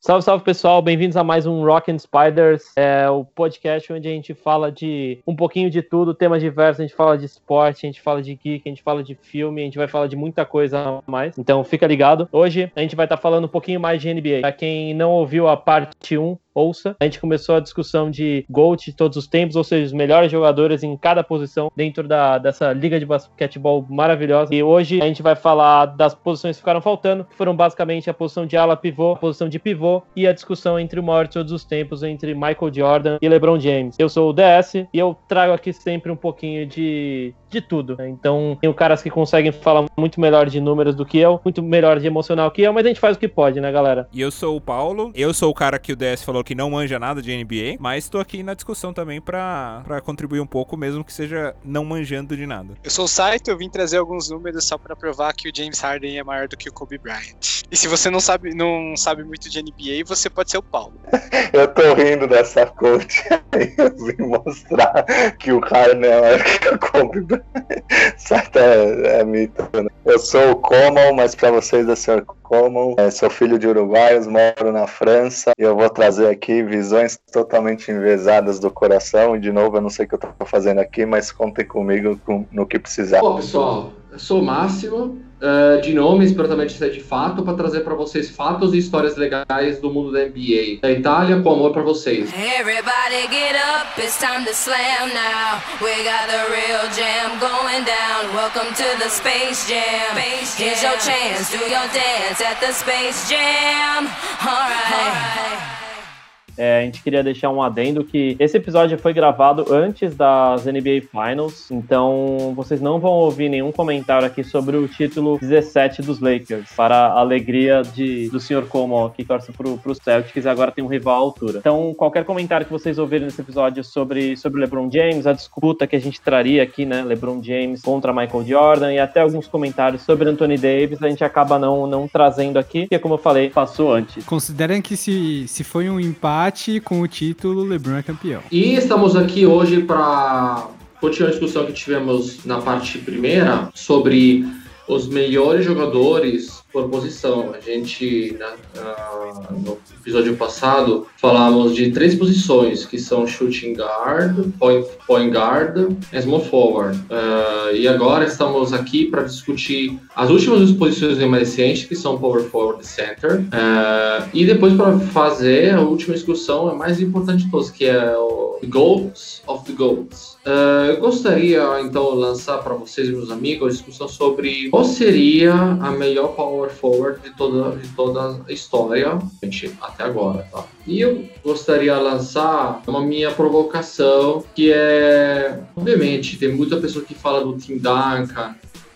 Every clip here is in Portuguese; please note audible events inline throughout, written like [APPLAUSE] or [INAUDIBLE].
Salve, salve pessoal, bem-vindos a mais um Rock and Spiders, é o podcast onde a gente fala de um pouquinho de tudo, temas diversos, a gente fala de esporte, a gente fala de geek, a gente fala de filme, a gente vai falar de muita coisa a mais, então fica ligado. Hoje a gente vai estar tá falando um pouquinho mais de NBA. Pra quem não ouviu a parte 1, ouça. A gente começou a discussão de GOAT de todos os tempos, ou seja, os melhores jogadores em cada posição dentro da, dessa liga de basquetebol maravilhosa. E hoje a gente vai falar das posições que ficaram faltando, que foram basicamente a posição de ala pivô, a posição de pivô e a discussão entre o maior de todos os tempos, entre Michael Jordan e LeBron James. Eu sou o DS e eu trago aqui sempre um pouquinho de, de tudo. Então, tem caras que conseguem falar muito melhor de números do que eu, muito melhor de emocional que eu, mas a gente faz o que pode, né, galera? E eu sou o Paulo, eu sou o cara que o DS falou que não manja nada de NBA, mas estou aqui na discussão também para contribuir um pouco, mesmo que seja não manjando de nada. Eu sou o Saito, eu vim trazer alguns números só para provar que o James Harden é maior do que o Kobe Bryant. E se você não sabe, não sabe muito de NBA, você pode ser o Paulo. [LAUGHS] eu tô rindo dessa coach [LAUGHS] aí, eu vim mostrar que o Harden é maior que o Kobe Bryant. [LAUGHS] Saito é, é mito, né? Eu sou o Common, mas para vocês é Sr. Common. É, sou filho de uruguaios, moro na França e eu vou trazer aqui visões totalmente envesadas do coração. E de novo, eu não sei o que eu tô fazendo aqui, mas contem comigo no que precisar. Bom, pessoal, eu sou o Máximo, uh, de nome, espero também ser de fato, para trazer para vocês fatos e histórias legais do mundo da NBA. Da Itália, com amor para vocês. Everybody get up, it's time to slam now. We got the real jam going down. Welcome to the Space Jam. Here's your chance, do your dance at the Space Jam. Alright. All right. É, a gente queria deixar um adendo que esse episódio foi gravado antes das NBA Finals, então vocês não vão ouvir nenhum comentário aqui sobre o título 17 dos Lakers, para a alegria de, do Sr. Como, que torce pro, pro Celtics e agora tem um rival à altura. Então, qualquer comentário que vocês ouvirem nesse episódio sobre, sobre LeBron James, a disputa que a gente traria aqui, né, LeBron James contra Michael Jordan e até alguns comentários sobre Anthony Davis, a gente acaba não, não trazendo aqui, porque como eu falei, passou antes. Considerem que se, se foi um empate empate com o título, LeBron é campeão. E estamos aqui hoje para continuar a discussão que tivemos na parte primeira sobre os melhores jogadores posição. A gente, na, na, no episódio passado, falamos de três posições, que são shooting guard, point, point guard e small forward. Uh, e agora estamos aqui para discutir as últimas posições remanescentes, que são power forward e center. Uh, e depois para fazer a última discussão, a mais importante de todas, que é o Goals of the Goals. Uh, eu gostaria então lançar para vocês, meus amigos, a discussão sobre qual seria a melhor power forward de toda, de toda a história, gente, até agora, tá? E eu gostaria de lançar uma minha provocação, que é, obviamente, tem muita pessoa que fala do Tim Duncan,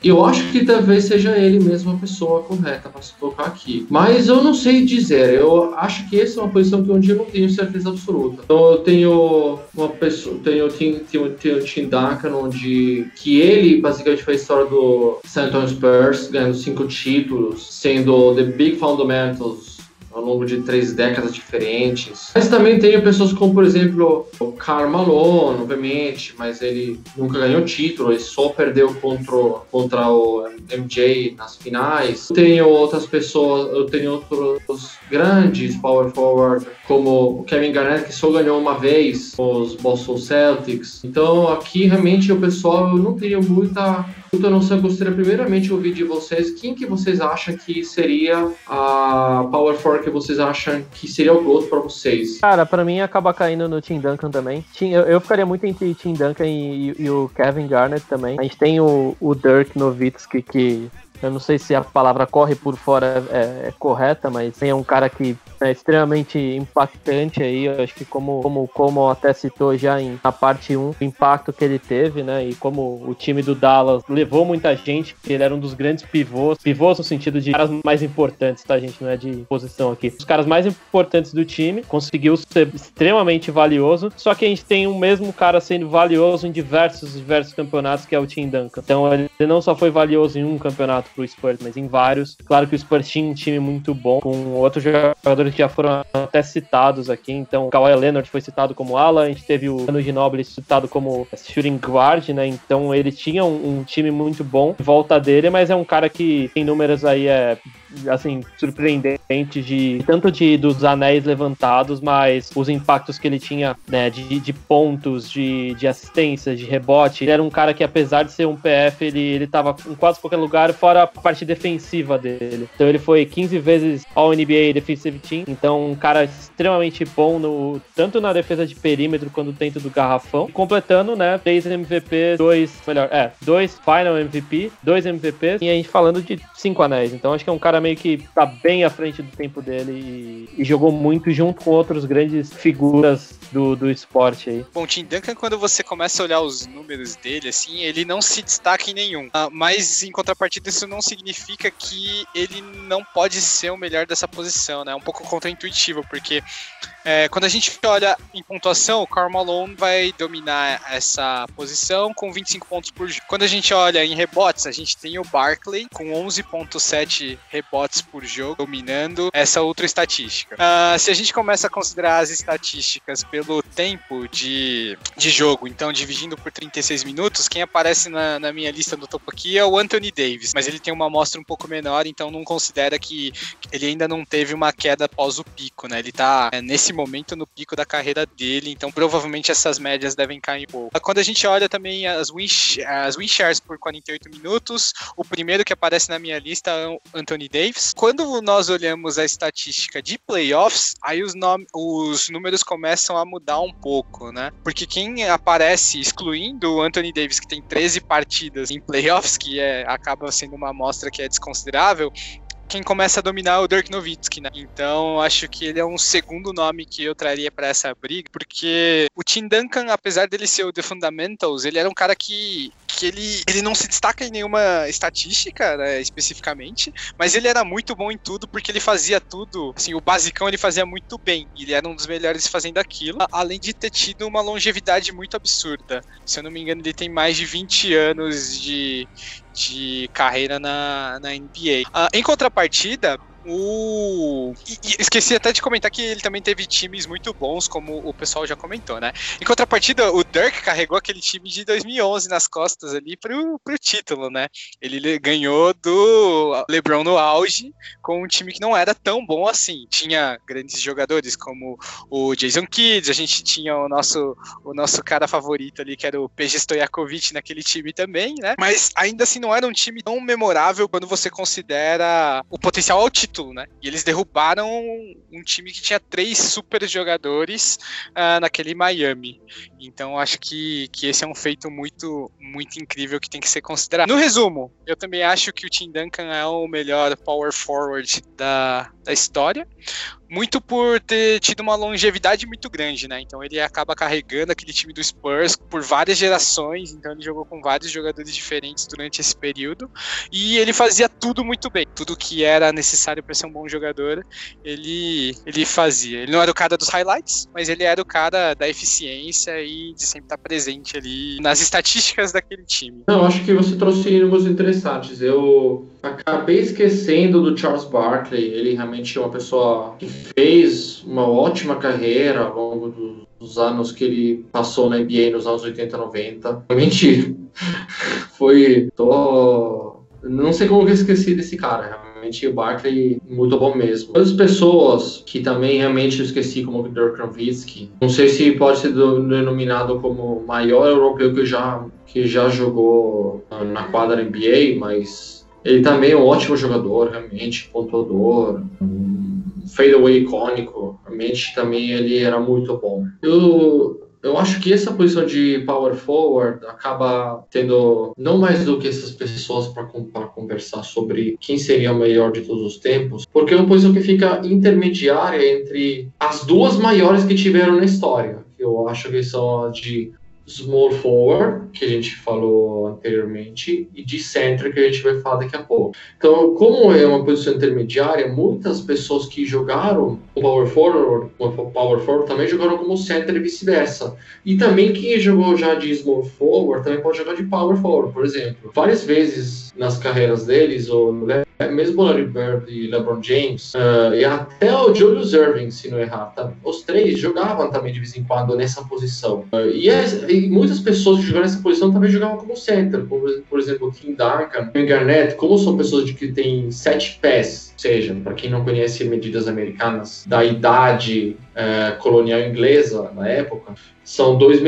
eu acho que talvez seja ele mesmo a pessoa correta para se colocar aqui. Mas eu não sei dizer. Eu acho que essa é uma posição que onde eu não tenho certeza absoluta. Então eu tenho uma pessoa, tenho, tenho, tenho, tenho Tim Duncan, onde que ele basicamente fez a história do San Antonio Spurs, ganhando cinco títulos, sendo The Big Fundamentals ao longo de três décadas diferentes. Mas também tenho pessoas como, por exemplo, o Karl Malone, obviamente, mas ele nunca ganhou título, ele só perdeu contra, contra o MJ nas finais. Tenho outras pessoas, eu tenho outros grandes power forward, como o Kevin Garnett, que só ganhou uma vez os Boston Celtics. Então aqui realmente o pessoal, eu não tenho muita noção. Eu gostaria primeiramente de ouvir de vocês quem que vocês acham que seria a power forward que vocês acham que seria o GOAT para vocês? Cara, para mim acaba caindo no Tim Duncan também. Eu, eu ficaria muito entre Tim Duncan e, e, o Kevin Garnett também. A gente tem o, o Dirk Nowitzki, que eu não sei se a palavra corre por fora é, é correta, mas é um cara que é extremamente impactante aí. Eu acho que como, como, como até citou já em, na parte 1, o impacto que ele teve, né? E como o time do Dallas levou muita gente, ele era um dos grandes pivôs, pivôs no sentido de caras mais importantes, tá, gente? Não é de posição aqui. Os caras mais importantes do time, conseguiu ser extremamente valioso, só que a gente tem o mesmo cara sendo valioso em diversos, diversos campeonatos, que é o Tim Duncan. Então ele não só foi valioso em um campeonato pro Spurs, mas em vários. Claro que o Spurs tinha um time muito bom, com outros jogadores que já foram até citados aqui. Então, o Kawhi Leonard foi citado como ala, a gente teve o Manu Ginobili citado como shooting guard, né? Então, ele tinha um, um, time muito bom em volta dele, mas é um cara que tem números aí é, assim, surpreendentes de tanto de dos anéis levantados, mas os impactos que ele tinha, né, de, de pontos, de, de assistência, de rebote. Ele era um cara que, apesar de ser um PF, ele, ele tava em quase qualquer lugar, fora parte defensiva dele. Então ele foi 15 vezes All NBA Defensive Team, então um cara extremamente bom no, tanto na defesa de perímetro quanto dentro do garrafão, completando, né, três MVP, dois, melhor, é, dois Final MVP, dois MVPs, e a gente falando de cinco anéis. Então acho que é um cara meio que tá bem à frente do tempo dele e, e jogou muito junto com outros grandes figuras do, do esporte aí. Bom, Tim Duncan, quando você começa a olhar os números dele, assim, ele não se destaca em nenhum. Ah, mas, em contrapartida, isso não significa que ele não pode ser o melhor dessa posição, né? É um pouco contraintuitivo, porque é, quando a gente olha em pontuação, o Karl Malone vai dominar essa posição com 25 pontos por jogo. Quando a gente olha em rebotes, a gente tem o Barkley com 11.7 rebotes por jogo, dominando essa outra estatística. Uh, se a gente começa a considerar as estatísticas pelo tempo de, de jogo, então dividindo por 36 minutos, quem aparece na, na minha lista do topo aqui é o Anthony Davis, mas ele tem uma amostra um pouco menor, então não considera que ele ainda não teve uma queda após o pico, né? Ele tá é, nesse momento no pico da carreira dele, então provavelmente essas médias devem cair um pouco. Quando a gente olha também as win, as win shares por 48 minutos, o primeiro que aparece na minha lista é o Anthony Davis. Quando nós olhamos a estatística de playoffs, aí os, os números começam a mudar um pouco, né? Porque quem aparece excluindo o Anthony Davis, que tem 13 partidas em playoffs, que é, acaba sendo uma amostra que é desconsiderável, quem começa a dominar é o Dirk Nowitzki, né? Então, acho que ele é um segundo nome que eu traria para essa briga, porque o Tim Duncan, apesar dele ser o The Fundamentals, ele era um cara que, que ele, ele não se destaca em nenhuma estatística, né, especificamente, mas ele era muito bom em tudo porque ele fazia tudo, assim, o basicão ele fazia muito bem. Ele era um dos melhores fazendo aquilo, além de ter tido uma longevidade muito absurda. Se eu não me engano, ele tem mais de 20 anos de, de carreira na, na NBA. Uh, em contrapartida, o. E, e, esqueci até de comentar que ele também teve times muito bons, como o pessoal já comentou, né? Em contrapartida, o Dirk carregou aquele time de 2011 nas costas ali pro, pro título, né? Ele ganhou do LeBron no auge com um time que não era tão bom assim. Tinha grandes jogadores como o Jason Kidd, a gente tinha o nosso, o nosso cara favorito ali, que era o PG Stojakovic naquele time também, né? Mas ainda assim não era um time tão memorável quando você considera o potencial altitude título, né? E eles derrubaram um time que tinha três super jogadores uh, naquele Miami. Então acho que, que esse é um feito muito, muito incrível que tem que ser considerado. No resumo, eu também acho que o Tim Duncan é o melhor power forward da, da história muito por ter tido uma longevidade muito grande, né? Então ele acaba carregando aquele time do Spurs por várias gerações, então ele jogou com vários jogadores diferentes durante esse período e ele fazia tudo muito bem, tudo que era necessário para ser um bom jogador, ele ele fazia. Ele não era o cara dos highlights, mas ele era o cara da eficiência e de sempre estar presente ali nas estatísticas daquele time. Não, acho que você trouxe números interessantes. Eu acabei esquecendo do Charles Barkley, ele realmente é uma pessoa que fez uma ótima carreira ao longo do, dos anos que ele passou na NBA nos anos 80, 90. Mentira. [LAUGHS] Foi. Tô. Não sei como eu esqueci desse cara, realmente o Barkley muito bom mesmo. Outras pessoas que também realmente eu esqueci, como o Dirk Nowitzki, não sei se pode ser denominado como o maior europeu que já, que já jogou na quadra NBA, mas ele também é um ótimo jogador, realmente, pontuador, fadeaway icônico, realmente também ele era muito bom. Eu, eu acho que essa posição de power forward acaba tendo não mais do que essas pessoas para conversar sobre quem seria o melhor de todos os tempos, porque é uma posição que fica intermediária entre as duas maiores que tiveram na história. Eu acho que são as de small forward, que a gente falou anteriormente, e de center, que a gente vai falar daqui a pouco. Então, como é uma posição intermediária, muitas pessoas que jogaram o power forward, o power forward também jogaram como center e vice-versa. E também quem jogou já de small forward também pode jogar de power forward, por exemplo. Várias vezes nas carreiras deles, o Larry é, mesmo o Larry Bird e LeBron James, uh, e até o Julius Irving, se não errar, tá? os três jogavam também de vez em quando nessa posição. Uh, e, é, e, muitas pessoas que jogaram nessa posição também jogavam como center, como, por exemplo, o Tim Duncan, o Garnett, como são pessoas de que têm sete pés, seja, para quem não conhece medidas americanas da idade uh, colonial inglesa na época, são 2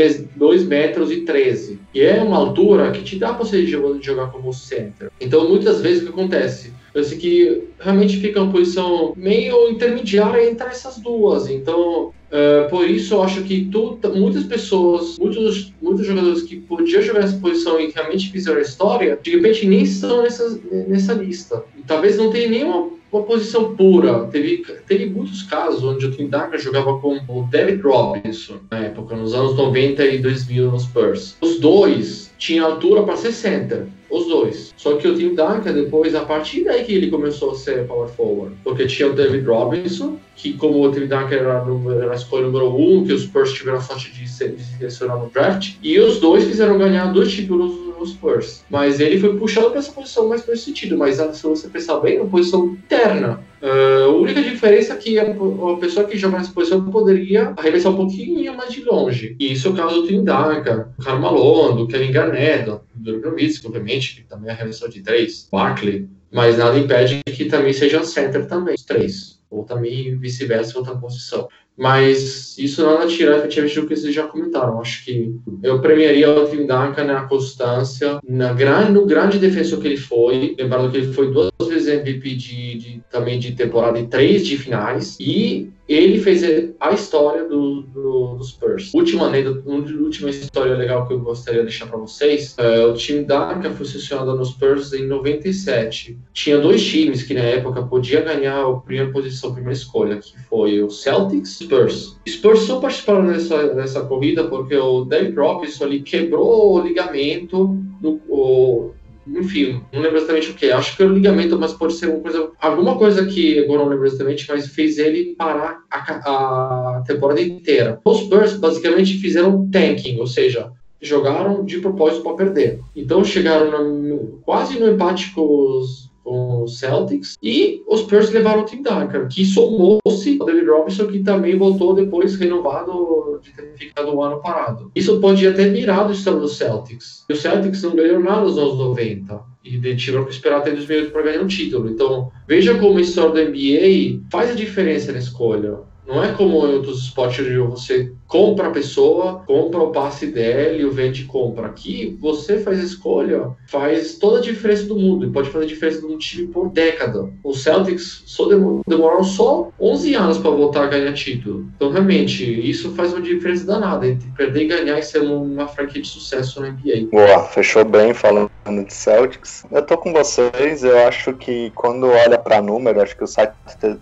metros e 13. E é uma altura que te dá para você jogar como center. Então, muitas vezes, o que acontece? Parece que realmente fica uma posição meio intermediária entre essas duas. Então, uh, por isso eu acho que muitas pessoas, muitos, muitos jogadores que podiam jogar nessa posição e realmente fizeram a história, de repente nem estão nessa, nessa lista. E talvez não tenha nenhuma uma posição pura. Teve, teve muitos casos onde o Tim Duncan jogava com o David Robinson, na época, nos anos 90 e 2000 nos Spurs. Os dois tinham altura para ser center os dois. Só que o Tim Duncan, depois, a partir daí que ele começou a ser power forward, porque tinha o David Robinson, que como o Tim Duncan era, era a escolha número um, que os Spurs tiveram a sorte de, ser, de selecionar no draft, e os dois fizeram ganhar dois títulos nos Spurs. Mas ele foi puxado para essa posição mais nesse sentido, mas se você pensar bem, uma posição interna. Uh, a única diferença é que a, a, pessoa que joga nessa posição poderia arremessar um pouquinho mais de longe. E isso é o caso do Duncan, do Carmelo, do Kevin Garnett, do Durbrovitz, obviamente, que também arremessou de três, Barkley, mas nada impede que também seja center também, os três. Ou também vice-versa, outra posição. Mas isso nada tira efetivamente do que vocês já comentaram. Acho que eu premiaria o Tim Duncan na constância, na grande, no grande defensor que ele foi. Lembrando que ele foi duas vezes MVP de, de também de temporada e três de finais. E ele fez a história do, do, do Spurs. Última, última história legal que eu gostaria de deixar para vocês: é, o time Duncan foi selecionado no Spurs em 97. Tinha dois times que na época podia ganhar a primeira posição, a primeira escolha, que foi o Celtics e Spurs. Spurs só participaram nessa, nessa corrida porque o David Robinson ali quebrou o ligamento no, o, enfim, não lembro exatamente o que. Acho que era o ligamento, mas pode ser uma coisa, alguma coisa que agora não lembro exatamente, mas fez ele parar a, a temporada inteira. Os Spurs basicamente fizeram tanking, ou seja, jogaram de propósito para perder. Então chegaram no, quase no empate com os com os Celtics, e os Spurs levaram o Tim Duncan, que somou-se ao David Robinson, que também voltou depois renovado de ter ficado um ano parado. Isso pode até virar do estado dos Celtics. E os Celtics não ganharam nada nos anos 90 e tiveram que esperar até 2008 para ganhar um título. Então, veja como a história da NBA faz a diferença na escolha. Não é como em outros esportes onde você compra a pessoa, compra o passe dela e o vende compra. Aqui, você faz escolha, faz toda a diferença do mundo e pode fazer a diferença de um time por década. Os Celtics só demoraram só 11 anos para voltar a ganhar título. Então, realmente, isso faz uma diferença danada entre perder e ganhar e ser uma franquia de sucesso na NBA. Boa, fechou bem falando de Celtics. Eu tô com vocês, eu acho que quando olha para número, acho que o site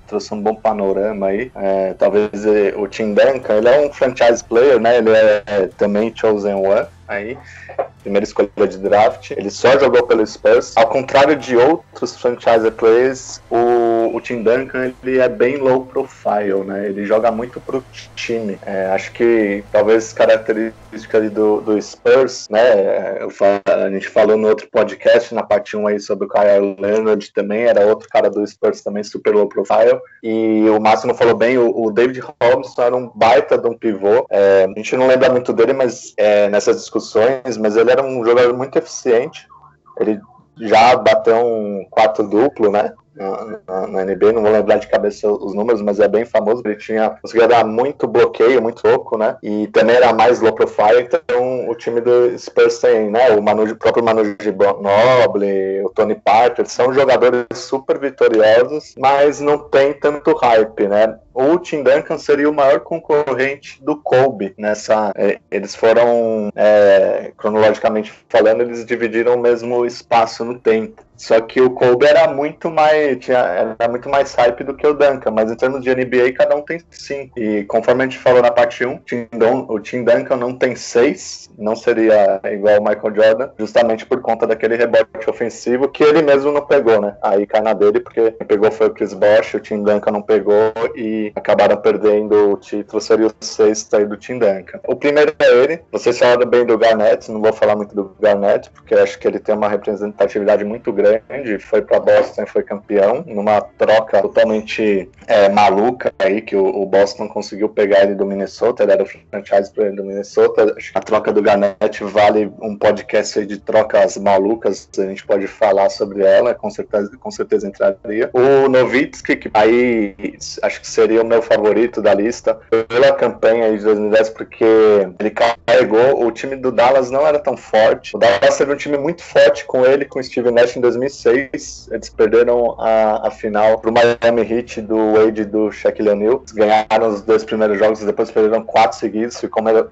trouxe um bom panorama aí. É, talvez eh, o Tim Duncan, ele é um franchise player, né? Ele é, é também chosen one aí primeira escolha de draft. Ele só jogou pelo Spurs. Ao contrário de outros franchise players, o, o Tim Duncan ele é bem low profile, né? Ele joga muito pro time. É, acho que talvez característica do, do Spurs, né? a gente falou no outro podcast, na parte 1 aí, sobre o Kyle Leonard também, era outro cara do Spurs também super low profile. E o Máximo falou bem, o, o David Robinson era um baita de um pivô. É, a gente não lembra muito dele, mas é, nessas discussões, mas ele era um jogador muito eficiente. Ele já bateu um quarto duplo, né? Na, na, NBA, não vou lembrar de cabeça os números, mas é bem famoso. Ele tinha conseguia dar muito bloqueio, muito louco, né? E também era mais low profile, então o time do Spurs tem, né? O, Manu, o próprio Manu Noble, o Tony Parker, são jogadores super vitoriosos, mas não tem tanto hype, né? o Tim Duncan seria o maior concorrente do Kobe nessa. É, eles foram, é, cronologicamente falando, eles dividiram o mesmo espaço no tempo. Só que o Kobe era muito mais tinha, era muito mais hype do que o Duncan, mas em termos de NBA, cada um tem cinco. E conforme a gente falou na parte 1, o Tim Duncan não tem seis, não seria igual o Michael Jordan, justamente por conta daquele rebote ofensivo que ele mesmo não pegou, né? Aí cai na dele, porque quem pegou foi o Chris Bosh, o Tim Duncan não pegou e acabaram perdendo o título, seria o sexto aí do Tim Duncan. O primeiro é ele, vocês falaram bem do Garnett, não vou falar muito do Garnett, porque acho que ele tem uma representatividade muito grande foi para Boston e foi campeão, numa troca totalmente é, maluca aí, que o, o, Boston conseguiu pegar ele do Minnesota, ele era o franchise ele do Minnesota. A troca do Garnett vale um podcast de trocas malucas, a gente pode falar sobre ela, com certeza, com certeza entraria. O Novitsky, que aí acho que seria o meu favorito da lista, pela campanha de 2010, porque ele carregou, o time do Dallas não era tão forte, o Dallas teve um time muito forte com ele, com o Steve Nash em 2006, eles perderam a, a final pro Miami Heat do Wade do Shaquille O'Neal, ganharam os dois primeiros jogos e depois perderam quatro seguidos,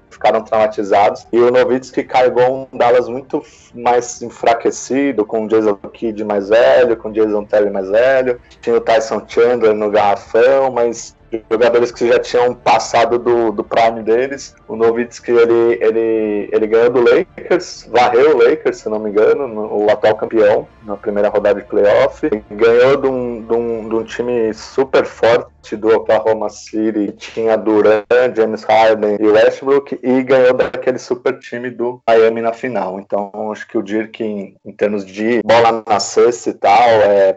ficaram traumatizados, e o Novitsky carregou um Dallas muito mais enfraquecido, com o Jason Kidd mais velho, com o Jason Terry mais velho, tinha o Tyson Chandler no garrafão, mas jogadores que já tinham passado do, do prime deles. O Nowitzki, ele, ele, ele ganhou do Lakers, varreu o Lakers, se não me engano, no, o atual campeão, na primeira rodada de playoff. Ganhou de um, de um, de um time super forte do Oklahoma City, tinha Durant, James Harden e Westbrook, e ganhou daquele super time do Miami na final. Então, acho que o Dirk, em, em termos de bola na cesta e tal, é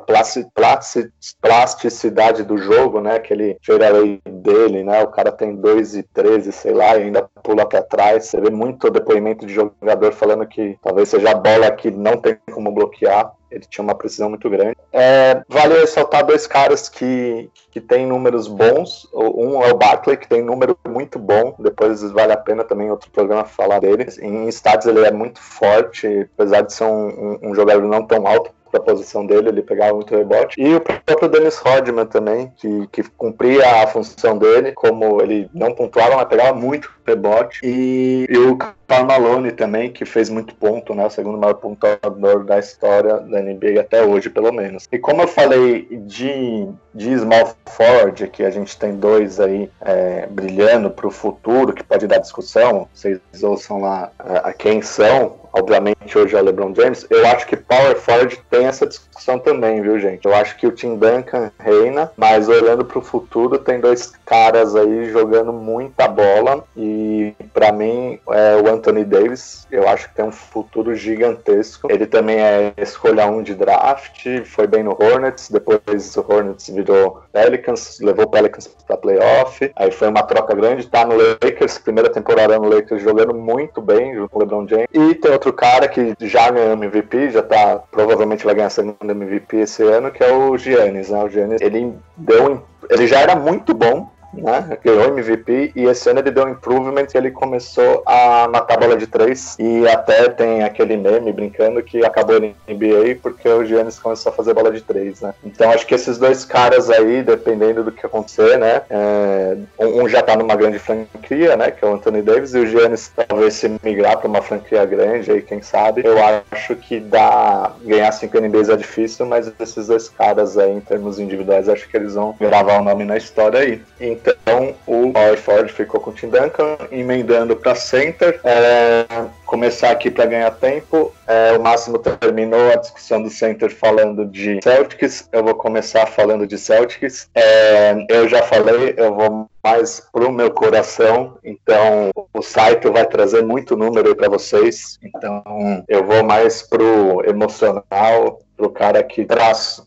plasticidade do jogo, né, aquele fadeaway dele, né, o cara tem 2 e 13, sei lá, e ainda pula para trás. Você vê muito depoimento de jogador falando que talvez seja a bola que não tem como bloquear. Ele tinha uma precisão muito grande. É, vale ressaltar dois caras que, que têm números bons. Um é o Barkley, que tem número muito bom. Depois vale a pena também outro programa falar dele. Em estádios ele é muito forte, apesar de ser um, um, um jogador não tão alto para a posição dele, ele pegava muito rebote. E o próprio Dennis Rodman também, que, que cumpria a função dele, como ele não pontuava, mas pegava muito rebote. E, e o Karl Malone também, que fez muito ponto, né? O segundo maior pontuador da história da NBA até hoje, pelo menos. E como eu falei de, de small forward, que a gente tem dois aí é, brilhando para o futuro, que pode dar discussão, vocês ouçam lá a, a quem são, obviamente hoje é o LeBron James, eu acho que Power Forward tem essa discussão também, viu, gente? Eu acho que o Tim Duncan reina, mas olhando para o futuro, tem dois caras aí jogando muita bola e para mim é o Anthony Davis, eu acho que tem um futuro gigantesco. Ele também é escolha um de draft, foi bem no Hornets, depois o Hornets virou Pelicans, levou Pelicans para playoff, aí foi uma troca grande, tá no Lakers, primeira temporada no Lakers jogando muito bem junto com o LeBron James. E tem outro cara que já ganhou MVP, já tá, provavelmente vai ganhar a segunda MVP esse ano, que é o Giannis, né? O Giannis, ele deu, ele já era muito bom, né? Ganhou MVP e esse ano ele deu um improvement e ele começou a matar a bola de três. E até tem aquele meme brincando que acabou na NBA porque o Giannis começou a fazer bola de três, né? Então acho que esses dois caras aí, dependendo do que acontecer, né? É, um já tá numa grande franquia, né? Que é o Anthony Davis, e o Giannis talvez se migrar para uma franquia grande aí, quem sabe. Eu acho que dá ganhar cinco NBAs é difícil, mas esses dois caras aí, em termos individuais, acho que eles vão gravar o nome na história aí. Então, então o Power Ford ficou com o Tim Duncan, emendando para center. É, começar aqui para ganhar tempo. É, o Máximo terminou a discussão do center falando de Celtics. Eu vou começar falando de Celtics. É, eu já falei, eu vou mais pro meu coração. Então o site vai trazer muito número para vocês. Então eu vou mais pro emocional pro cara que traz,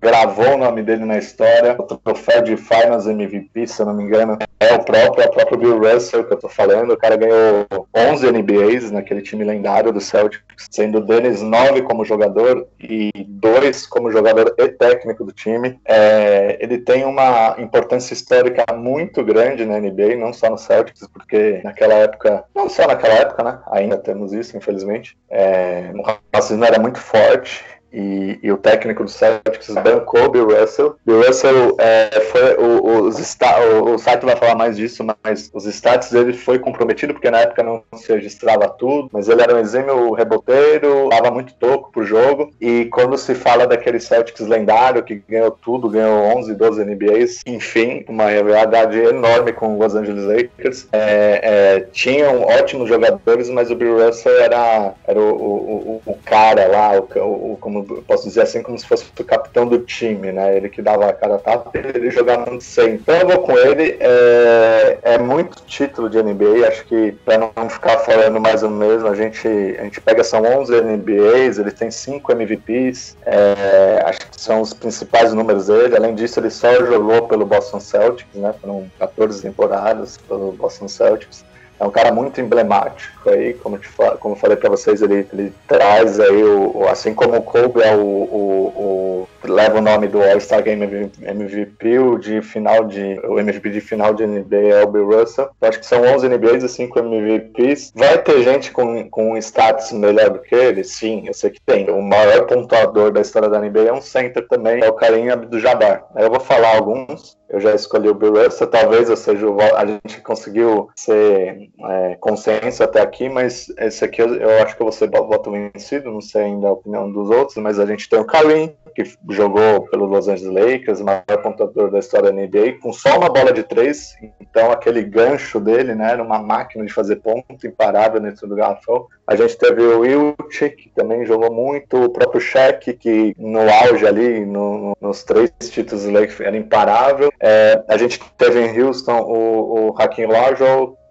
gravou o nome dele na história, o troféu de Finals MVP, se eu não me engano, é o próprio, é o próprio Bill Russell que eu tô falando. O cara ganhou 11 NBAs naquele time lendário do Celtics, sendo o Dennis 9 como jogador e 2 como jogador e técnico do time. É, ele tem uma importância histórica muito grande na NBA, não só no Celtics, porque naquela época, não só naquela época, né? Ainda temos isso, infelizmente. É, o racismo era muito forte e, e, o técnico do Celtics bancou Bill Russell. Bill Russell é, foi o, os o, o site vai falar mais disso, mas os status dele foi comprometido porque na época não se registrava tudo, mas ele era um exímio reboteiro, dava muito toco pro jogo e quando se fala daquele Celtics lendário que ganhou tudo, ganhou 11, 12 NBAs, enfim, uma rivalidade enorme com os Los Angeles Lakers. É, é, tinham ótimos jogadores, mas o Bill Russell era, era o, o, o cara lá, o, como como posso dizer assim, como se fosse o capitão do time, né? Ele que dava a cara tapa, ele jogava muito sem. Então eu vou com ele. É, é muito título de NBA. Acho que para não ficar falando mais o mesmo, a gente a gente pega são 11 NBAs, ele tem 5 MVPs. É, acho que são os principais números dele. Além disso, ele só jogou pelo Boston Celtics, né? Foram 14 temporadas pelo Boston Celtics é um cara muito emblemático aí, como, te, como falei para vocês, ele, ele, traz aí, o, assim como o Kobe é o, o, o leva o nome do All-Star Game MVP, o de final de o MVP de final de NBA é o Bill Russell. Eu acho que são 11 NBAs e 5 MVPs. Vai ter gente com, com status melhor do que ele? Sim, eu sei que tem. O maior pontuador da história da NBA é um center também, é o Karim Abdul-Jabbar. Eu vou falar alguns. Eu já escolhi o Bill Russell, talvez eu seja a gente conseguiu ser é, consenso até aqui, mas esse aqui eu, acho que ser voto vencido, não sei ainda a opinião dos outros, mas a gente tem o Karim, que jogou pelo Los Angeles Lakers, maior pontuador da história da NBA, com só uma bola de três, então aquele gancho dele, né, era uma máquina de fazer ponto imparável dentro do garrafão. A gente teve o Wilt, que também jogou muito, o próprio Shaq, que no auge ali, no, nos três títulos do Lakers, era imparável. É, a gente teve em Houston o, o Hakim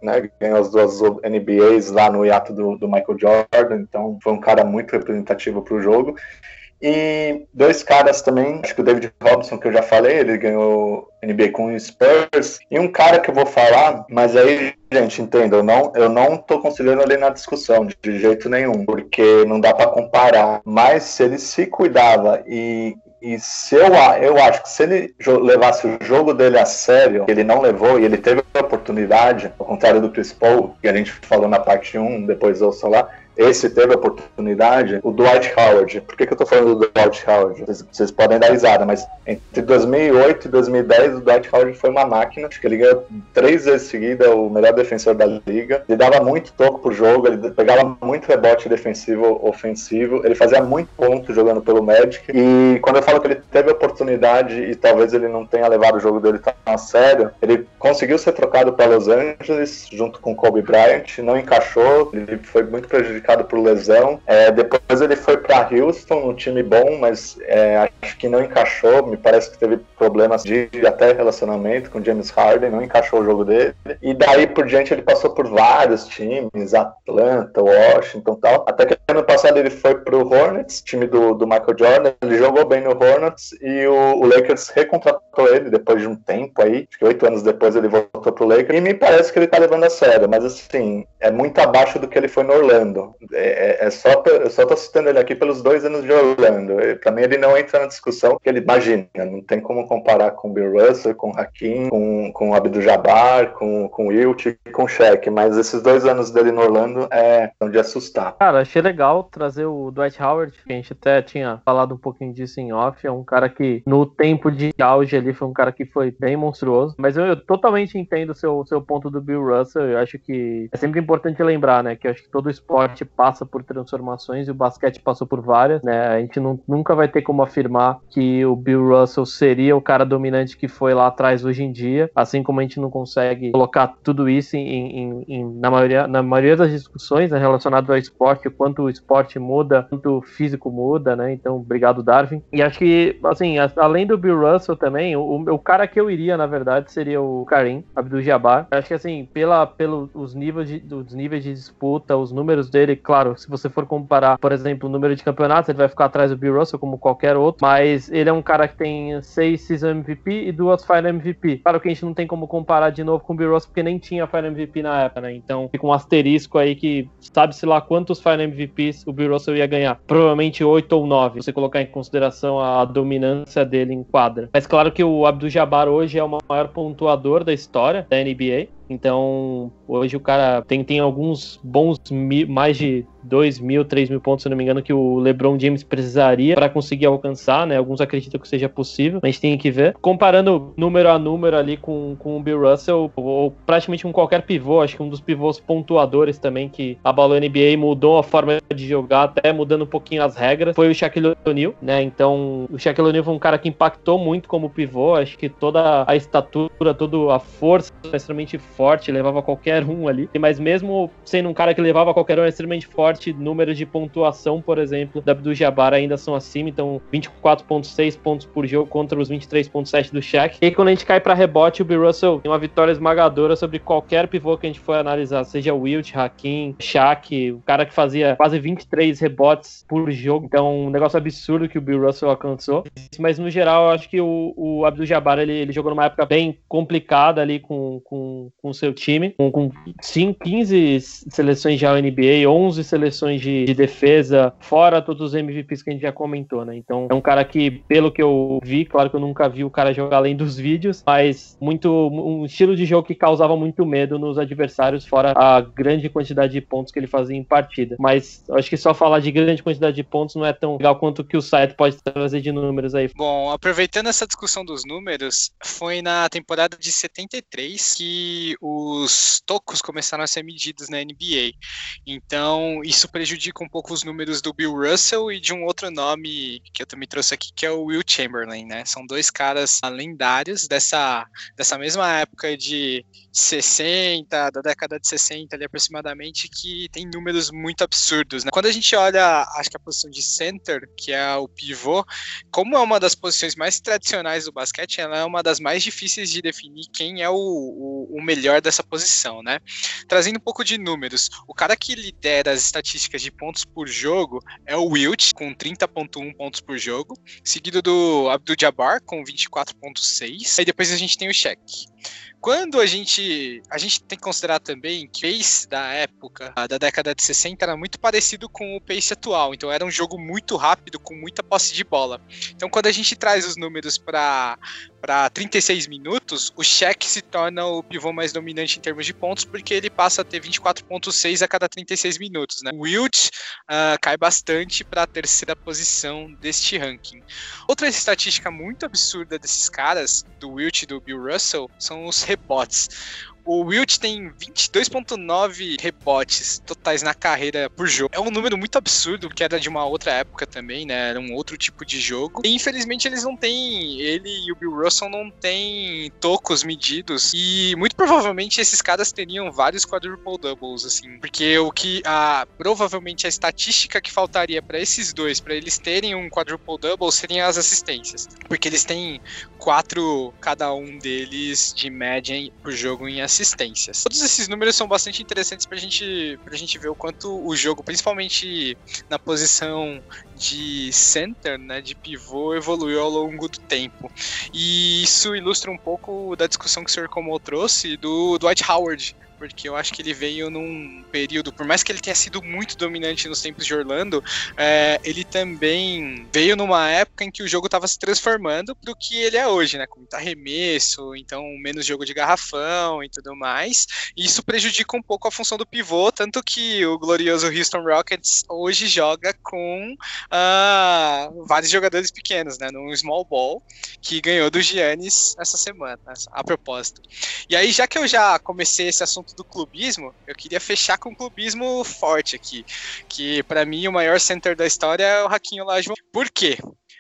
né, ganhou as duas NBAs lá no hiato do, do Michael Jordan, então foi um cara muito representativo para o jogo. E dois caras também, acho que o David Robson, que eu já falei, ele ganhou NBA com o Spurs. E um cara que eu vou falar, mas aí, gente, entenda, eu não, eu não tô considerando ele na discussão de jeito nenhum, porque não dá para comparar. Mas se ele se cuidava e, e se eu, eu acho que se ele levasse o jogo dele a sério, ele não levou e ele teve a oportunidade, ao contrário do Chris Paul, que a gente falou na parte 1, depois ouça lá, esse teve a oportunidade, o Dwight Howard. Por que, que eu tô falando do Dwight Howard? Vocês, vocês, podem dar risada, mas entre 2008 e 2010, o Dwight Howard foi uma máquina. Acho que ele ganhou três vezes seguida o melhor defensor da liga. Ele dava muito toco pro jogo, ele pegava muito rebote defensivo, ofensivo. Ele fazia muito ponto jogando pelo Magic. E quando eu falo que ele teve a oportunidade e talvez ele não tenha levado o jogo dele tão a sério, ele conseguiu ser trocado para Los Angeles junto com Kobe Bryant, não encaixou, ele foi muito prejudicado machucado por lesão. É, depois ele foi para Houston, um time bom, mas é, acho que não encaixou. Me parece que teve problemas de até relacionamento com James Harden, não encaixou o jogo dele. E daí por diante ele passou por vários times, Atlanta, Washington tal. Até que ano passado ele foi pro Hornets, time do, do Michael Jordan. Ele jogou bem no Hornets e o, o Lakers recontratou ele depois de um tempo aí. Acho que oito anos depois ele voltou pro Lakers. E me parece que ele tá levando a sério, mas assim, é muito abaixo do que ele foi no Orlando. É, é, é só, eu só tô citando ele aqui pelos dois anos de Orlando. Para mim, ele não entra na discussão que ele imagina. Não tem como comparar com Bill Russell, com Hakim, com, com Abdul Jabbar, com, com Wilt e com Shaq. Mas esses dois anos dele no Orlando é de assustar. Cara, achei legal trazer o Dwight Howard, que a gente até tinha falado um pouquinho disso em off. É um cara que, no tempo de auge ali, foi um cara que foi bem monstruoso. Mas eu, eu totalmente entendo o seu, seu ponto do Bill Russell. Eu acho que é sempre importante lembrar, né? Que acho que todo esporte passa por transformações e o basquete passou por várias, né? A gente não, nunca vai ter como afirmar que o Bill Russell seria o cara dominante que foi lá atrás hoje em dia, assim como a gente não consegue colocar tudo isso em, em, em na, maioria, na maioria das discussões né, relacionadas ao esporte, o quanto o esporte muda, quanto o físico muda, né? Então, obrigado, Darwin. E acho que, assim, além do Bill Russell também, o, o cara que eu iria, na verdade, seria o Karim Abdul-Jabbar. Acho que, assim, pela, pelos níveis de, níveis de disputa, os números dele, claro, se você for comparar, por exemplo, o número de campeonatos, ele vai ficar atrás do Bill Russell como qualquer outro, mas ele é um cara que tem seis season MVP e duas Final MVP. Claro que a gente não tem como comparar de novo com o Bill Russell, porque nem tinha Final MVP na época, né? Então fica um asterisco aí que sabe-se lá quantos Final MVPs o Bill Russell ia ganhar. Provavelmente oito ou nove, se você colocar em consideração a dominância dele em quadra. Mas claro que o Abdul Jabbar hoje é o maior pontuador da história da NBA. Então, hoje o cara tem, tem alguns bons, mais de 2 mil, 3 mil pontos, se não me engano, que o LeBron James precisaria para conseguir alcançar, né? Alguns acreditam que seja possível, mas tem que ver. Comparando número a número ali com, com o Bill Russell, ou praticamente com qualquer pivô, acho que um dos pivôs pontuadores também que abalou a NBA, mudou a forma de jogar, até mudando um pouquinho as regras, foi o Shaquille O'Neal, né? Então, o Shaquille O'Neal foi um cara que impactou muito como pivô, acho que toda a estatura, toda a força extremamente forte, levava qualquer um ali. Mas mesmo sendo um cara que levava qualquer um é extremamente forte, números de pontuação, por exemplo, da Abdul Jabbar ainda são acima, então 24.6 pontos por jogo contra os 23.7 do Shaq. E quando a gente cai para rebote, o Bill Russell tem uma vitória esmagadora sobre qualquer pivô que a gente for analisar, seja Wilt, Hakim, Shaq, o cara que fazia quase 23 rebotes por jogo, então um negócio absurdo que o Bill Russell alcançou. Mas no geral, eu acho que o, o Abdul Jabbar ele, ele jogou numa época bem complicada ali com o com, com seu time, com, com 5, 15 seleções já NBA, 11 seleções de, de defesa, fora todos os MVPs que a gente já comentou, né? Então é um cara que, pelo que eu vi, claro que eu nunca vi o cara jogar além dos vídeos, mas muito um estilo de jogo que causava muito medo nos adversários, fora a grande quantidade de pontos que ele fazia em partida. Mas acho que só falar de grande quantidade de pontos não é tão legal quanto que o site pode trazer de números aí. Bom, aproveitando essa discussão dos números, foi na temporada de 73 que os tocos começaram a ser medidos na NBA. Então, isso prejudica um pouco os números do Bill Russell e de um outro nome que eu também trouxe aqui, que é o Will Chamberlain, né? São dois caras lendários dessa, dessa mesma época de 60, da década de 60 ali aproximadamente, que tem números muito absurdos, né? Quando a gente olha, acho que a posição de center, que é o pivô, como é uma das posições mais tradicionais do basquete, ela é uma das mais difíceis de definir quem é o, o, o melhor dessa posição, né? Trazendo um pouco de números, o cara que lidera as estatísticas de pontos por jogo é o Wilt, com 30.1 pontos por jogo, seguido do Abdul Jabbar, com 24.6, aí depois a gente tem o Shaq. Quando a gente. A gente tem que considerar também que o pace da época, da década de 60, era muito parecido com o pace atual. Então era um jogo muito rápido, com muita posse de bola. Então quando a gente traz os números para para 36 minutos, o Shaq se torna o pivô mais dominante em termos de pontos, porque ele passa a ter 24,6 a cada 36 minutos. Né? O Wilt uh, cai bastante para a terceira posição deste ranking. Outra estatística muito absurda desses caras, do Wilt e do Bill Russell, são os rebotes. O Wilt tem 22.9 rebotes totais na carreira por jogo. É um número muito absurdo, que era de uma outra época também, né? Era um outro tipo de jogo. E infelizmente eles não têm. Ele e o Bill Russell não têm tocos medidos. E muito provavelmente esses caras teriam vários quadruple doubles, assim. Porque o que. A, provavelmente a estatística que faltaria para esses dois, para eles terem um quadruple double, seriam as assistências. Porque eles têm quatro, cada um deles, de média por jogo em assistência assistências. Todos esses números são bastante interessantes pra gente, pra gente ver o quanto o jogo, principalmente na posição de center, né, de pivô, evoluiu ao longo do tempo. E isso ilustra um pouco da discussão que o Sr. Como trouxe do Dwight Howard, porque eu acho que ele veio num período, por mais que ele tenha sido muito dominante nos tempos de Orlando, é, ele também veio numa época em que o jogo estava se transformando para o que ele é hoje, né? Com muito arremesso, então menos jogo de garrafão e tudo mais. E isso prejudica um pouco a função do pivô, tanto que o glorioso Houston Rockets hoje joga com uh, vários jogadores pequenos, né? Num small ball, que ganhou do Giannis essa semana, a propósito. E aí, já que eu já comecei esse assunto assunto do clubismo, eu queria fechar com um clubismo forte aqui. Que para mim o maior center da história é o Raquinho Lajoão. Por quê?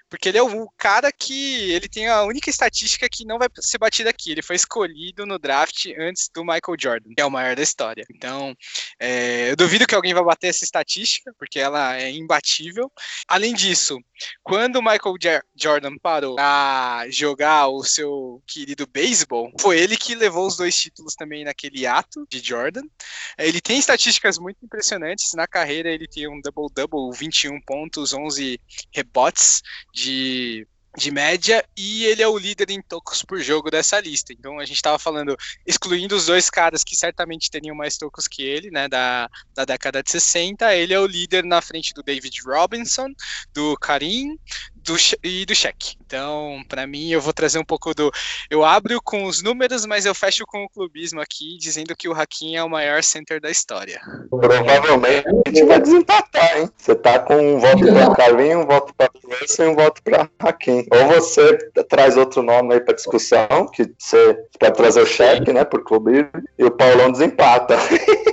Porque ele é o cara que ele tem a única estatística que não vai ser batida aqui. Ele foi escolhido no draft antes do Michael Jordan, que é o maior da história. Então, é, eu duvido que alguém vai bater essa estatística, porque ela é imbatível. Além disso, quando o Michael Jordan parou a jogar o seu querido beisebol, foi ele que levou os dois títulos também naquele ato de Jordan. Ele tem estatísticas muito impressionantes. Na carreira, ele tem um double-double, 21 pontos, 11 rebotes de de média e ele é o líder em tocos por jogo dessa lista. Então a gente estava falando, excluindo os dois caras que certamente teriam mais tocos que ele, né, da, da década de 60, ele é o líder na frente do David Robinson, do Karim do, e do cheque. Então, para mim, eu vou trazer um pouco do. Eu abro com os números, mas eu fecho com o clubismo aqui, dizendo que o Hakim é o maior center da história. Provavelmente vai desempatar, hein? Você tá com um voto para Karim, um voto para Wilson e um voto para Hakim. Ou você traz outro nome aí para discussão, que você pode trazer o cheque, né, por clubismo, e o Paulão desempata. [LAUGHS]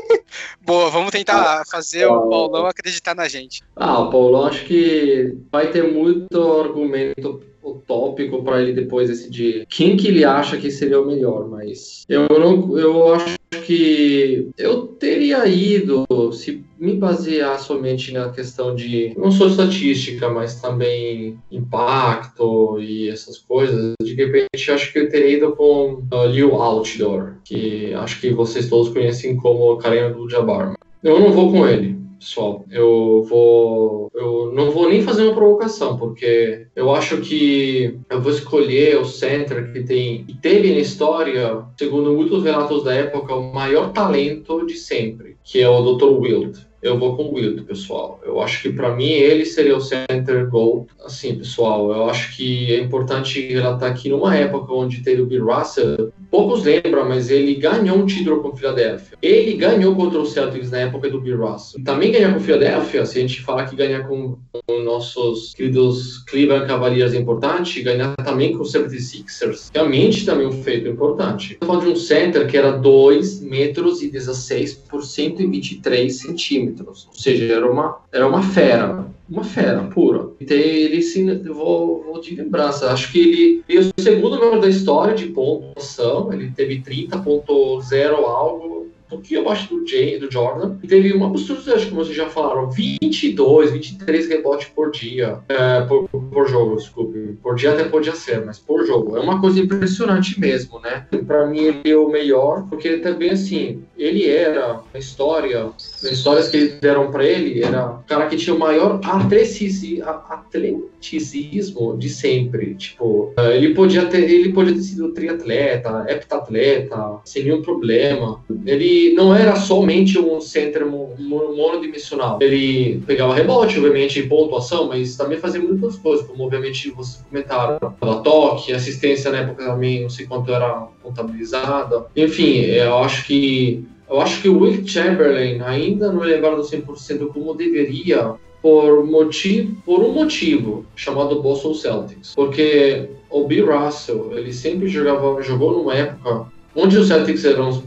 Boa, vamos tentar fazer o Paulão acreditar na gente. Ah, o Paulão acho que vai ter muito argumento o tópico para ele depois decidir quem que ele acha que seria o melhor, mas eu não, eu acho que eu teria ido se me basear somente na questão de não só estatística, mas também impacto e essas coisas. De repente, acho que eu teria ido com uh, Liu Outdoor, que acho que vocês todos conhecem como Carinha do Jabbar. Eu não vou com ele pessoal. Eu vou. Eu não vou nem fazer uma provocação, porque eu acho que eu vou escolher o center que tem. Teve na história, segundo muitos relatos da época, o maior talento de sempre, que é o Dr. Wild eu vou com o Wild, pessoal. Eu acho que para mim ele seria o center goal. Assim, pessoal, eu acho que é importante relatar que numa época onde teve o Bill Russell, poucos lembram, mas ele ganhou um título com o Philadelphia. Ele ganhou contra o Celtics na época do Bill Russell. Também ganhar com o Philadelphia, se a gente falar que ganhar com os nossos queridos Cleveland Cavaliers é importante, ganhar também com o 76ers, realmente também um feito importante. Eu falando de um center que era 2 metros e 16 por 123 centímetros centímetros. Ou seja, era uma, era uma fera. Uma fera pura. E ele se. Vou, vou de lembrança. Acho que ele. É o segundo melhor da história de pontuação. Ele teve 30.0 algo pouquinho abaixo do, Jay, do Jordan. E teve uma absurdidade, como vocês já falaram, 22, 23 rebotes por dia, é, por, por, jogo, desculpe. Por dia até podia ser, mas por jogo. É uma coisa impressionante mesmo, né? Para mim, ele é o melhor, porque também, assim, ele era, na história, nas histórias que deram para ele, era o cara que tinha o maior atleticismo de sempre. Tipo, é, ele podia ter, ele podia ter sido triatleta, heptatleta, sem nenhum problema. Ele não era somente um center monodimensional. Ele pegava rebote, obviamente, pontuação, mas também fazia muitas coisas, como obviamente vocês comentaram, dava toque, assistência na época também, não sei quanto era contabilizada. Enfim, eu acho que eu acho que o Will Chamberlain ainda não é lembrado 100% como deveria por motivo por um motivo chamado Boston Celtics, porque o Bill Russell ele sempre jogava jogou numa época onde os Celtics eram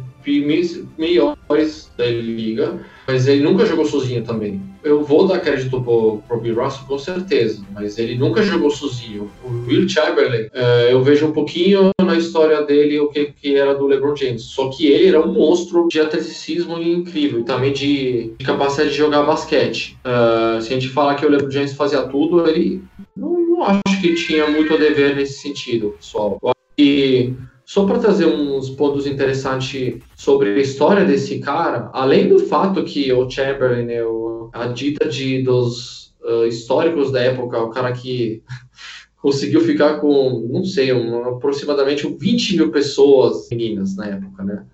melhores da liga, mas ele nunca jogou sozinho também. Eu vou dar crédito pro, pro Bill Russell com certeza, mas ele nunca jogou sozinho. O Will Chamberlain, uh, eu vejo um pouquinho na história dele o que, que era do LeBron James, só que ele era um monstro de atleticismo incrível e também de, de capacidade de jogar basquete. Uh, se a gente falar que o LeBron James fazia tudo, ele não, não acho que tinha muito a dever nesse sentido, pessoal. Eu acho que só para trazer uns pontos interessantes sobre a história desse cara, além do fato que o Chamberlain é a dita de, dos uh, históricos da época, o cara que [LAUGHS] conseguiu ficar com, não sei, um, aproximadamente 20 mil pessoas meninas na época, né?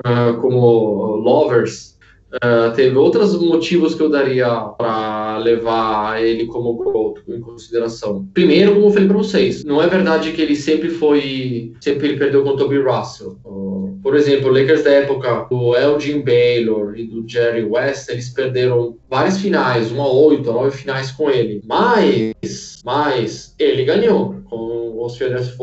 Uh, como lovers, Uh, teve outros motivos que eu daria para levar ele como GOAT em consideração. Primeiro, como eu falei para vocês, não é verdade que ele sempre foi, sempre ele perdeu com o Toby Russell. Uh, por exemplo, o Lakers da época do Elgin Baylor e do Jerry West, eles perderam várias finais, uma oito, nove finais com ele. Mas, mas ele ganhou com os Philadelphia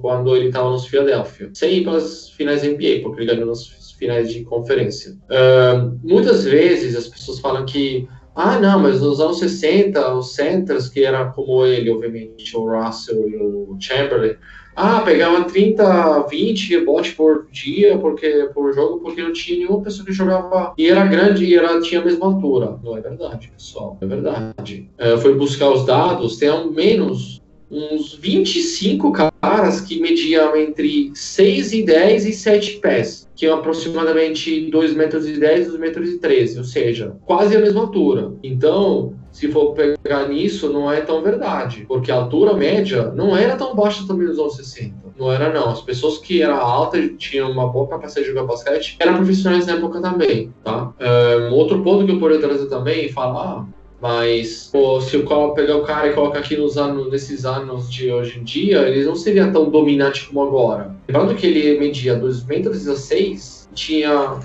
quando ele estava nos Philadelphia, sem ir para as finais NBA, porque ele ganhou nas finais de conferência. Uh, muitas vezes as pessoas falam que, ah, não, mas nos anos 60, os centers, que era como ele, obviamente, o Russell e o Chamberlain, ah, pegava 30, 20 rebotes por dia, porque por jogo, porque não tinha nenhuma pessoa que jogava e era grande e era, tinha a mesma altura. Não é verdade, pessoal. É verdade. Uh, foi buscar os dados, tem ao menos uns 25 caras que mediam entre 6 e 10 e 7 pés, que é aproximadamente 2 metros e 10 e 2 metros e 13, ou seja, quase a mesma altura. Então, se for pegar nisso, não é tão verdade, porque a altura média não era tão baixa também nos anos 60. Não era, não. As pessoas que eram altas tinham uma boa capacidade de jogar basquete eram profissionais na época também, tá? Um outro ponto que eu poderia trazer também e falar mas pô, se eu pegar o cara e colocar aqui nos anos, nesses anos de hoje em dia, ele não seria tão dominante como agora. Lembrando que ele media 2,16 tinha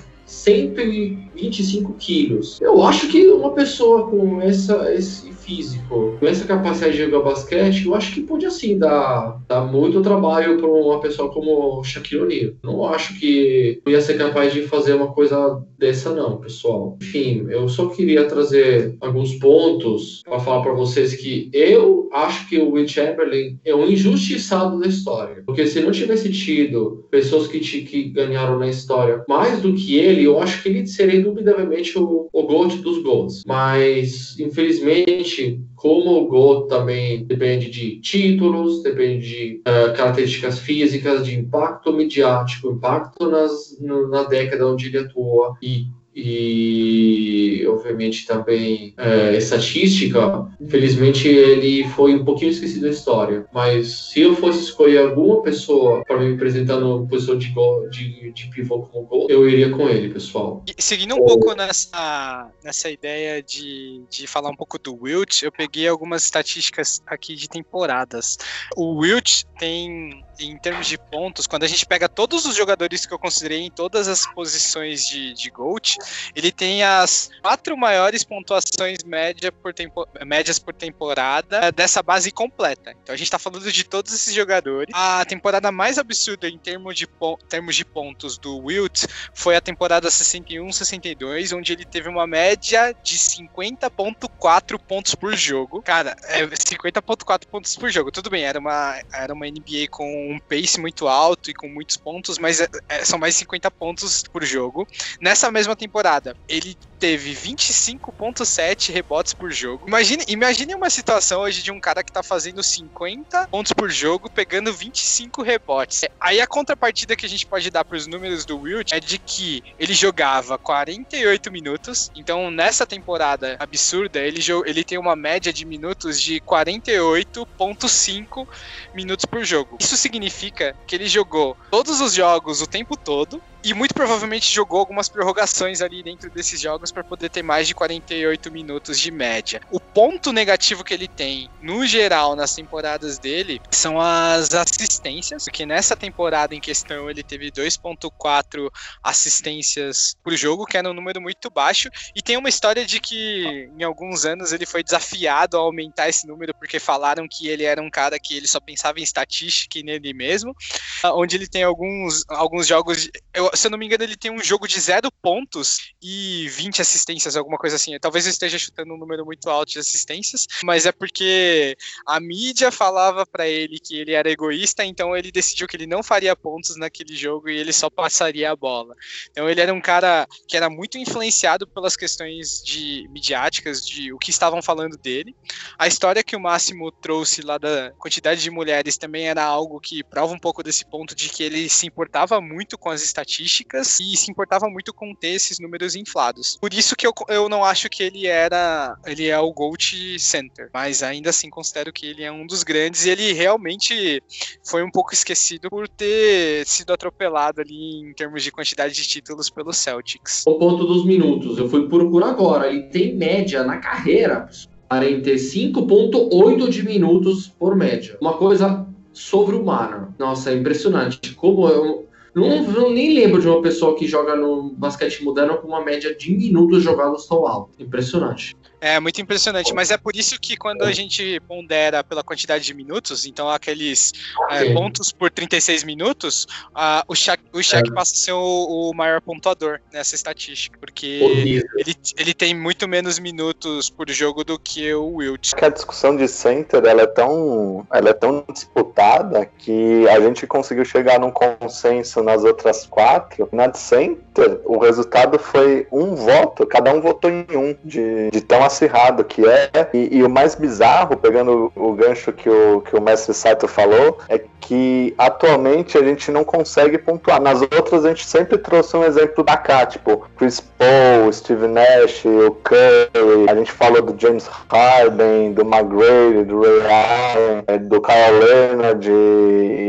125 quilos. Eu acho que uma pessoa com essa, esse físico, com essa capacidade de jogar basquete, eu acho que pode assim dar, dar muito trabalho para uma pessoa como Shaquille O'Neal. Não acho que eu ia ser capaz de fazer uma coisa dessa não, pessoal. Enfim, eu só queria trazer alguns pontos para falar para vocês que eu acho que o Will Chamberlain é um injustiçado da história. Porque se não tivesse tido pessoas que, que ganharam na história mais do que ele, eu acho que ele seria indubitavelmente o, o GOAT dos GOATs. Mas, infelizmente, como o GOAT também depende de títulos, depende de uh, características físicas, de impacto midiático, impacto nas, na década onde ele atua e e obviamente também é, estatística, infelizmente ele foi um pouquinho esquecido da história. Mas se eu fosse escolher alguma pessoa para me apresentar no posição de, gol, de, de pivô como gol, eu iria com ele, pessoal. Seguindo um pouco nessa, nessa ideia de, de falar um pouco do Wilt, eu peguei algumas estatísticas aqui de temporadas. O Wilt tem em termos de pontos, quando a gente pega todos os jogadores que eu considerei em todas as posições de, de GOAT, ele tem as quatro maiores pontuações média por tempo, médias por temporada dessa base completa. Então a gente tá falando de todos esses jogadores. A temporada mais absurda em termos de, termos de pontos do Wilt foi a temporada 61-62, onde ele teve uma média de 50.4 pontos por jogo. Cara, é 50.4 pontos por jogo. Tudo bem, era uma, era uma NBA com um pace muito alto e com muitos pontos, mas é, é, são mais 50 pontos por jogo. Nessa mesma temporada, ele teve 25.7 rebotes por jogo. Imagine, imagine uma situação hoje de um cara que tá fazendo 50 pontos por jogo, pegando 25 rebotes. Aí a contrapartida que a gente pode dar para os números do Wilt é de que ele jogava 48 minutos. Então, nessa temporada absurda, ele, ele tem uma média de minutos de 48.5 minutos por jogo. Isso significa que ele jogou todos os jogos o tempo todo e muito provavelmente jogou algumas prorrogações ali dentro desses jogos para poder ter mais de 48 minutos de média. O ponto negativo que ele tem, no geral, nas temporadas dele, são as assistências, porque nessa temporada em questão ele teve 2.4 assistências por jogo, que era um número muito baixo, e tem uma história de que em alguns anos ele foi desafiado a aumentar esse número porque falaram que ele era um cara que ele só pensava em estatística e nele mesmo, onde ele tem alguns, alguns jogos, eu, se eu não me engano, ele tem um jogo de zero pontos e 20 assistências, alguma coisa assim. Talvez eu esteja chutando um número muito alto de assistências, mas é porque a mídia falava para ele que ele era egoísta, então ele decidiu que ele não faria pontos naquele jogo e ele só passaria a bola. Então ele era um cara que era muito influenciado pelas questões de midiáticas, de o que estavam falando dele. A história que o Máximo trouxe lá da quantidade de mulheres também era algo que prova um pouco desse ponto de que ele se importava muito com as estatísticas e se importava muito com ter esses números inflados. Por isso que eu, eu não acho que ele era. Ele é o GOAT Center. Mas ainda assim considero que ele é um dos grandes e ele realmente foi um pouco esquecido por ter sido atropelado ali em termos de quantidade de títulos pelo Celtics. O ponto dos minutos, eu fui procurar agora. Ele tem média na carreira 45,8 de minutos por média. Uma coisa sobre-humana. Nossa, é impressionante. Como eu, não, não, nem lembro de uma pessoa que joga no basquete moderno com uma média de minutos jogados tão alto. Impressionante. É muito impressionante, mas é por isso que quando a gente pondera pela quantidade de minutos, então aqueles é, pontos por 36 minutos, uh, o Shaq, o Shaq é. passa a ser o, o, maior pontuador nessa estatística, porque ele, ele tem muito menos minutos por jogo do que o Wilt. A discussão de center ela é tão, ela é tão disputada que a gente conseguiu chegar num consenso nas outras quatro. Na de center, o resultado foi um voto, cada um votou em um de, de tão acirrado que é. E, e, o mais bizarro, pegando o, gancho que o, que o mestre Saito falou, é que atualmente a gente não consegue pontuar. Nas outras a gente sempre trouxe um exemplo da cá, tipo Chris Paul, Steve Nash, o Curry, a gente falou do James Harden, do McGrady, do Ray Allen, é, do Kyle Leonard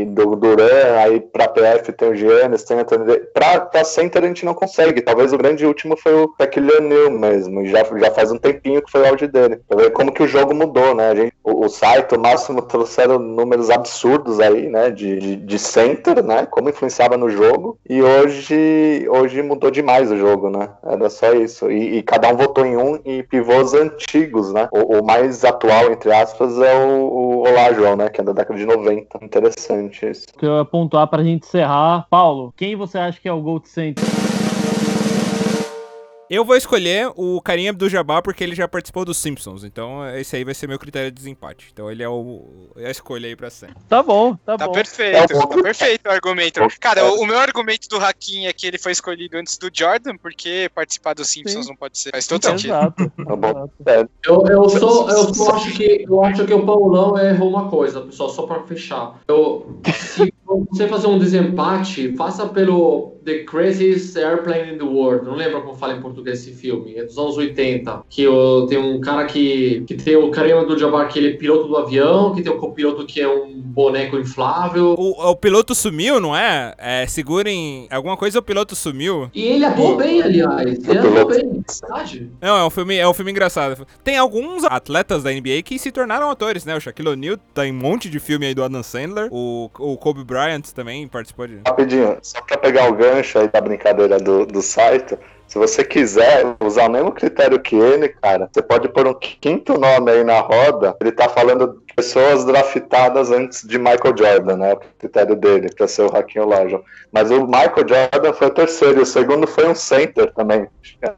do Duran, aí pra PF tem o Giannis, tem o Anthony Pra, pra center a gente não consegue, talvez o grande último foi o Shaquille O'Neal mesmo, já, já faz um tempinho pouquinho que foi o auge dele. Pra ver como que o jogo mudou, né? Gente, o, o site, o máximo trouxeram números absurdos aí, né? De, de, de center, né? Como influenciava no jogo. E hoje, hoje mudou demais o jogo, né? Era só isso. E, e cada um votou em um e pivôs antigos, né? O, o mais atual, entre aspas, é o, o Olá, João, né? Que é da década de 90. Interessante isso. Que eu ia pontuar pra gente encerrar. Paulo, quem você acha que é o Gold Center? Eu vou escolher o Karim Abdul-Jabbar porque ele já participou dos Simpsons, então esse aí vai ser meu critério de desempate. Então ele é, o, é a escolha aí pra sempre. Tá bom, tá, Tá bom. perfeito, tá perfeito o argumento. Cara, o, o meu argumento do Hakim é que ele foi escolhido antes do Jordan, porque participar dos Simpsons Sim. não pode ser. Faz todo sentido. Exato. Tá bom. É, Eu, eu só, eu só acho que eu acho que o Paulão errou uma coisa, pessoal, só pra fechar. Eu, se você fazer um desempate, faça pelo The Craziest Airplane in the World. Não lembro como fala em português esse filme. É dos anos 80. Que o- tem um cara que, que tem o Karim do Jabbar, que ele é piloto do avião, que tem o copiloto que é um boneco inflável. O, o piloto sumiu, não é? É, segurem. Alguma coisa o piloto sumiu. E ele atuou bem, aliás. Ele atuou bem, verdade. Não, é um filme, é um filme engraçado. Tem alguns atletas da NBA que se tornaram atores, né? O Shaquille O'Neal tem um monte de filme aí do Adam Sandler. O, o Kobe Bryant também participou de. Rapidinho, só pra pegar o gancho aí da brincadeira do, do site, se você quiser usar o mesmo critério que ele, cara, você pode pôr um quinto nome aí na roda. Ele tá falando de pessoas draftadas antes de Michael Jordan, né? O critério dele, pra ser o Raquinho Olajuwon. Mas o Michael Jordan foi o terceiro, e o segundo foi um center também.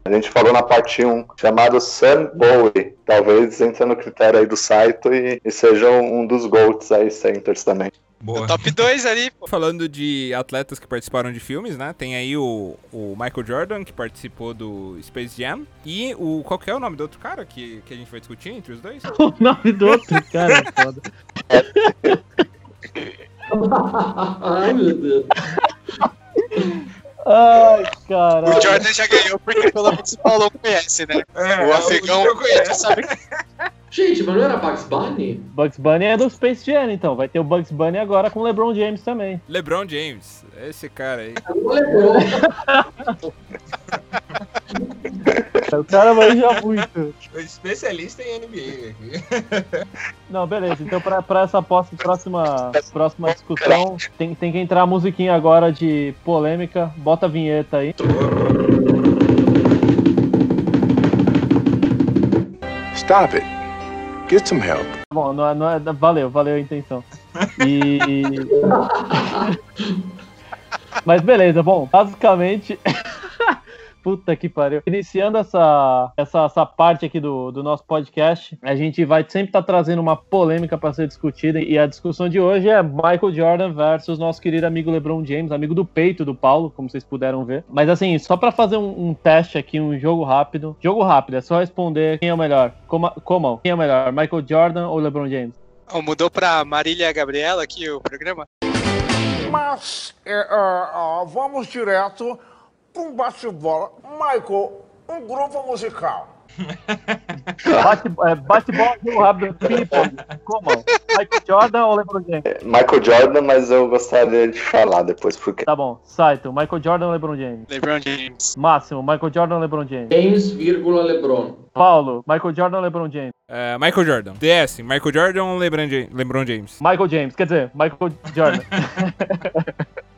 A gente falou na parte 1, chamado Sam Bowie. Talvez entre no critério aí do site e, e seja um dos GOATs aí, centers também. O top 2 ali, pô. Falando de atletas que participaram de filmes, né? Tem aí o, o Michael Jordan, que participou do Space Jam. E o. Qual que é o nome do outro cara que, que a gente vai discutir entre os dois? [LAUGHS] O nome do outro cara é foda. [LAUGHS] Ai, meu Deus. [LAUGHS] Ai, caralho. O Jordan já ganhou porque pelo menos o Paulão conhece, né? o afegão já sabe que Gente, mas não era Bugs Bunny? Bugs Bunny é do Space Jam, então. Vai ter o Bugs Bunny agora com o LeBron James também. LeBron James. Esse cara aí. Não lembrou. [LAUGHS] [LAUGHS] O cara manja muito. Especialista em NBA aqui. Não, beleza. Então, pra, pra essa próxima, próxima discussão, tem, tem que entrar a musiquinha agora de polêmica. Bota a vinheta aí. Stop it. Get some help. Bom, não é- não é- valeu, valeu a intenção. E. [LAUGHS] Mas beleza, bom, basicamente. Puta que pariu. Iniciando essa, essa, essa parte aqui do, do nosso podcast, a gente vai sempre estar trazendo uma polêmica para ser discutida. E a discussão de hoje é Michael Jordan versus nosso querido amigo LeBron James, amigo do peito do Paulo, como vocês puderam ver. Mas assim, só para fazer um, um teste aqui, um jogo rápido. Jogo rápido, é só responder quem é o melhor. Como, como? Quem é o melhor, Michael Jordan ou LeBron James? Ó, mudou pra Marília Gabriela aqui o programa. Mas é, é, vamos direto para um bate-bola. Michael, um grupo musical. Bate, é, bate bola, jogo rápido, ping-pong. Como? Michael Jordan ou LeBron James? Michael Jordan, mas eu gostaria de falar depois, porque Tá bom. Saito, Michael Jordan ou LeBron James? LeBron James. Máximo, Michael Jordan ou LeBron James? James, vírgula, LeBron. Paulo, Michael Jordan ou LeBron James? É, Michael Jordan. DS, Michael Jordan ou LeBron, Ja- LeBron James? Michael James, quer dizer, Michael Jordan. [LAUGHS]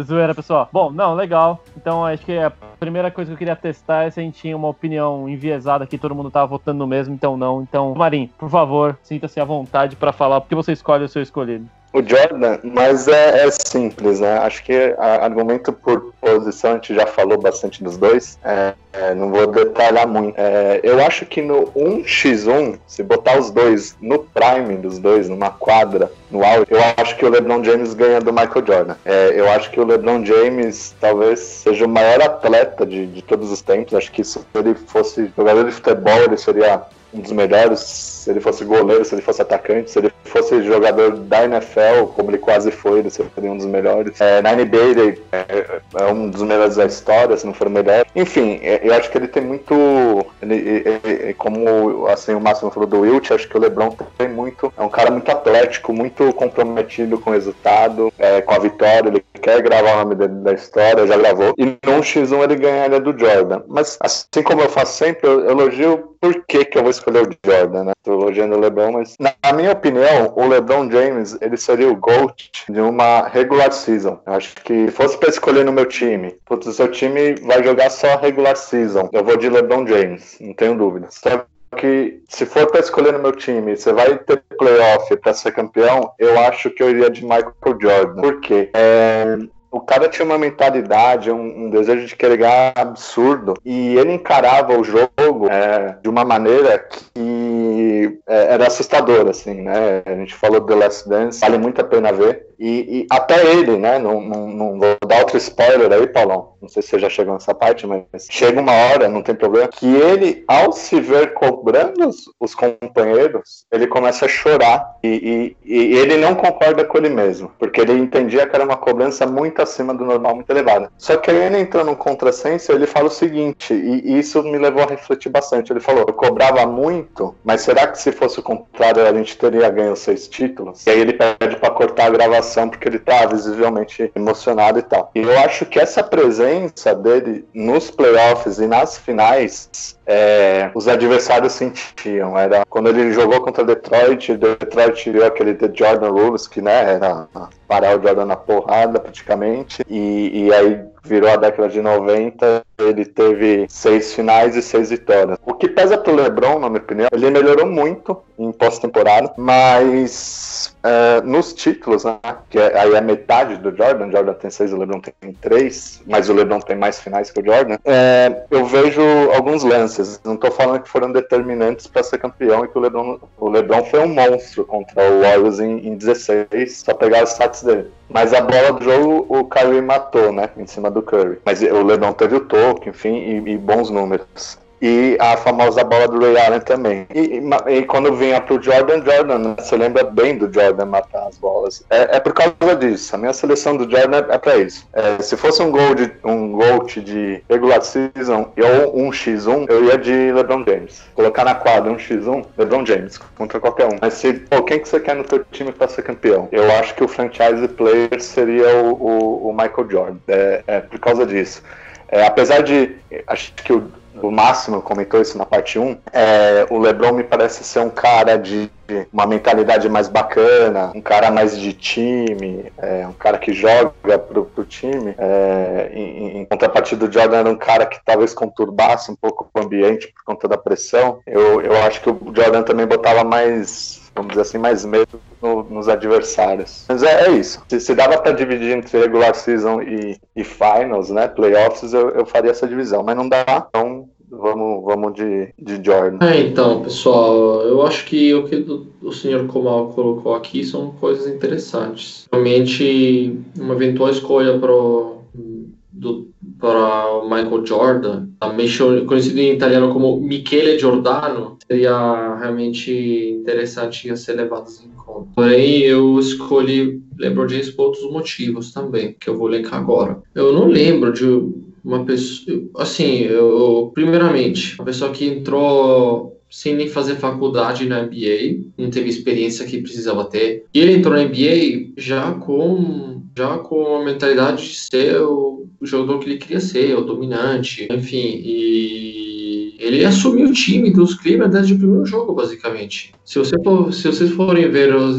Zoeira, pessoal. Bom, não, legal. Então, acho que a primeira coisa que eu queria testar é se a gente tinha uma opinião enviesada aqui, todo mundo tava votando no mesmo, então não. Então, Marim, por favor, sinta-se à vontade pra falar, porque você escolhe o seu escolhido. O Jordan, mas é, é simples, né? Acho que a- argumento por posição, a gente já falou bastante dos dois, é, é, não vou detalhar muito. É, eu acho que no 1x1, se botar os dois no prime dos dois, numa quadra, no auge, eu acho que o LeBron James ganha do Michael Jordan. É, eu acho que o LeBron James talvez seja o maior atleta de, de todos os tempos. Acho que se ele fosse jogador de futebol, ele seria um dos melhores, se ele fosse goleiro, se ele fosse atacante, se ele fosse jogador da NFL, como ele quase foi, ele seria um dos melhores. É, na é, é um dos melhores da história, se não for o melhor. Enfim, é, eu acho que ele tem muito, ele- ele- como assim o Máximo falou do Wilt, acho que o LeBron tem muito, é um cara muito atlético, muito comprometido com o resultado, é, com a vitória, ele quer gravar o nome dele da história, já gravou. E num X1 ele ganharia do Jordan. Mas assim como eu faço sempre, eu elogio por que, que eu vou escolher o Jordan, né? Tô elogiando o LeBron, mas na minha opinião, o LeBron James, ele seria o GOAT de uma regular season. Eu acho que fosse para escolher no meu time, putz, o seu time vai jogar só regular season. Eu vou de LeBron James, não tenho dúvidas. Só que se for para escolher no meu time, você vai ter playoff para ser campeão, eu acho que eu iria de Michael Jordan. Por quê? É, o cara tinha uma mentalidade, um, um, desejo de querer ganhar absurdo. E ele encarava o jogo é, de uma maneira que é, era assustadora, assim, né? A gente falou do The Last Dance, vale muito a pena ver. E, e até ele, né? Não, não, não, vou dar outro spoiler aí, Paulão. Não sei se você já chegou nessa parte, mas chega uma hora, não tem problema, que ele, ao se ver cobrando os, os companheiros, ele começa a chorar. E, e, e, ele não concorda com ele mesmo, porque ele entendia que era uma cobrança muito acima do normal, muito elevada. Só que aí ele entrou no contrassenso, ele fala o seguinte, e, isso me levou a refletir bastante. Ele falou: eu cobrava muito, mas será que se fosse o contrário a gente teria ganho seis títulos? E aí ele pede para cortar a gravação porque ele tá visivelmente emocionado e tal. E eu acho que essa presença dele nos playoffs e nas finais é, os adversários sentiam. Era quando ele jogou contra Detroit, Detroit tirou aquele The Jordan Rules, que né, era parar o Jordan na porrada praticamente, e, e aí virou a década de 90, ele teve seis finais e seis vitórias. O que pesa pro LeBron, na minha opinião, ele melhorou muito em pós-temporada, mas é, nos títulos, né, que é, aí é metade do Jordan, Jordan tem seis, o LeBron tem três, mas o LeBron tem mais finais que o Jordan, é, eu vejo alguns lances, não tô falando que foram determinantes para ser campeão e que o LeBron, o LeBron foi um monstro contra o Warriors em, em 16, só pegar os stats dele. Mas a bola do jogo o Kyrie matou, né? Em cima do Curry. Mas o LeBron teve o toque, enfim, e, e bons números e a famosa bola do Ray Allen também. E, e, e quando vinha pro Jordan, Jordan, né? você lembra bem do Jordan matar as bolas. É, é por causa disso. A minha seleção do Jordan é, é pra isso. É, se fosse um gol de um GOAT de regular season ou um X1, eu ia de LeBron James. Colocar na quadra um X1, LeBron James, contra qualquer um. Mas se, pô, quem que você quer no teu time pra ser campeão? Eu acho que o franchise player seria o, o, o Michael Jordan. É, é por causa disso. É, apesar de. Acho que o, o Máximo comentou isso na parte 1, é, o LeBron me parece ser um cara de uma mentalidade mais bacana, um cara mais de time, é, um cara que joga pro, pro time. É, em, em, contrapartida, o Jordan era um cara que talvez conturbasse um pouco o ambiente por conta da pressão. Eu, eu acho que o Jordan também botava mais vamos dizer assim, mais medo no, nos adversários. Mas é, é isso. Se, se dava para dividir entre regular season e, e finals, né, playoffs, eu, eu faria essa divisão, mas não dá, então vamos, vamos de, de Jordan. É, então, pessoal, eu acho que o que o, senhor Komal colocou aqui são coisas interessantes. Realmente, uma eventual escolha para do para o Michael Jordan, também conhecido em italiano como Michele Giordano, seria realmente interessante a ser levado em conta. Porém, eu escolhi LeBron James por outros motivos também, que eu vou elencar agora. Eu não lembro de uma pessoa. Assim, eu, primeiramente, uma pessoa que entrou sem nem fazer faculdade na NBA, não teve experiência que precisava ter. E ele entrou na NBA já com já com a mentalidade de ser o, o jogador que ele queria ser, o dominante, enfim, e ele assumiu o time dos Cleveland desde o primeiro jogo, basicamente. Se, você for, se vocês forem ver os,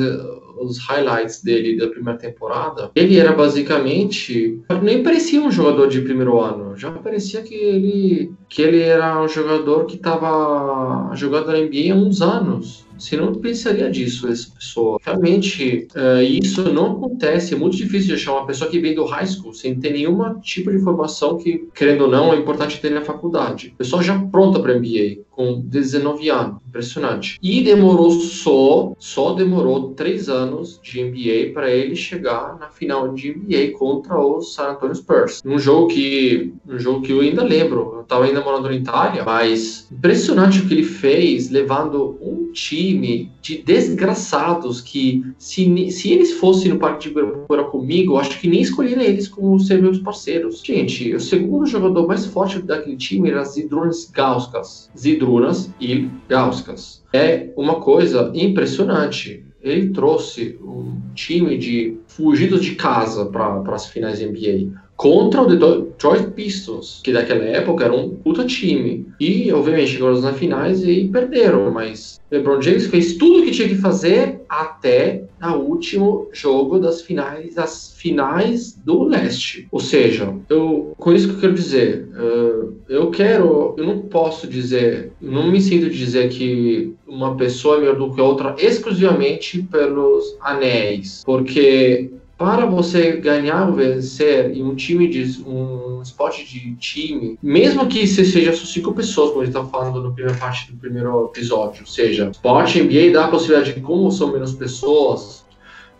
os highlights dele da primeira temporada, ele era basicamente nem parecia um jogador de primeiro ano, já parecia que ele que ele era um jogador que estava jogando na NBA há uns anos. Você não pensaria disso, essa pessoa. Realmente, uh, isso não acontece. É muito difícil de achar uma pessoa que vem do high school sem ter nenhum tipo de formação que, querendo ou não, é importante ter na faculdade. Pessoa já pronta para MBA, com 19 anos. Impressionante. E demorou só, só demorou três anos de NBA para ele chegar na final de NBA contra os San Antonio Spurs. Um jogo que, um jogo que eu ainda lembro. Eu estava ainda morando na Itália, mas impressionante o que ele fez, levando um time de desgraçados que, se, se eles fossem no Parque de Ibirapuera comigo, eu acho que nem escolheria eles como ser meus parceiros. Gente, o segundo jogador mais forte daquele time era Zidrunas Gauskas. Zidrunas e Gauskas. É uma coisa impressionante. ele trouxe um time de fugidos de casa para as finais NBA contra o Detroit Pistons, que daquela época era um puta time. E, obviamente, chegaram nas finais e perderam, mas LeBron James fez tudo o que tinha que fazer até o último jogo das finais, das finais do leste. Ou seja, eu, com isso que eu quero dizer, uh, eu quero, eu não posso dizer, não me sinto dizer que uma pessoa é melhor do que outra exclusivamente pelos anéis, porque para você ganhar ou vencer em um time de um esporte de time, mesmo que você seja só cinco pessoas, como a gente está falando na primeira parte do primeiro episódio, ou seja, esporte NBA dá a possibilidade de como são menos pessoas,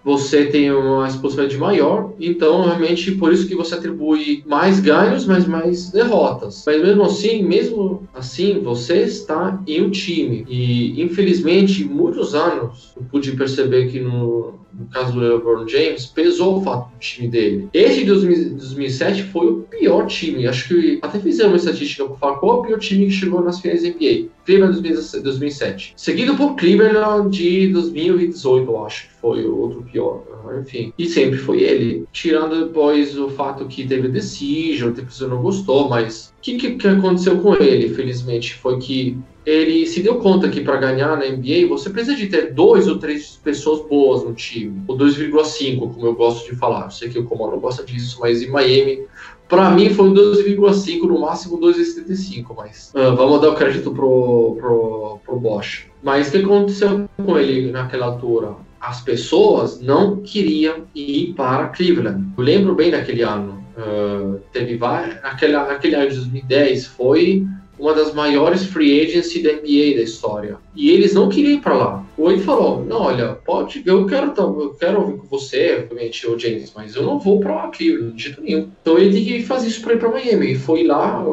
você tem uma possibilidade maior, então realmente por isso que você atribui mais ganhos, mas mais derrotas. Mas mesmo assim, mesmo assim, você está em um time e infelizmente muitos anos eu pude perceber que no no caso do LeBron James, pesou o fato do time dele. Esse de 2007 foi o pior time. Acho que até fizemos uma estatística para falar qual é o pior time que chegou nas finais NBA. Cleveland 2007. Seguido por Cleveland de 2018, eu acho que foi o outro pior. Enfim. E sempre foi ele. Tirando depois o fato que teve decision, o pessoa não gostou, mas o que, que, que aconteceu com ele, felizmente, foi que ele se deu conta que para ganhar na NBA você precisa de ter dois ou três pessoas boas no time, ou 2,5, como eu gosto de falar. Eu sei que o não gosta disso, mas em Miami, para mim foi 2,5, no máximo 2,75, mas uh, vamos dar o crédito pro, pro, pro Bosch. Mas o que aconteceu com ele naquela altura? As pessoas não queriam ir para Cleveland. Eu lembro bem daquele ano. Uh, teve aquela, aquele ano de 2010 foi uma das maiores free agency da NBA da história. E eles não queriam ir para lá. O Wade falou: Não, olha, pode, eu quero, eu quero ouvir com você, obviamente, o James, mas eu não vou para Cleveland de jeito nenhum. Então ele tem que fazer isso para ir para Miami. E foi lá,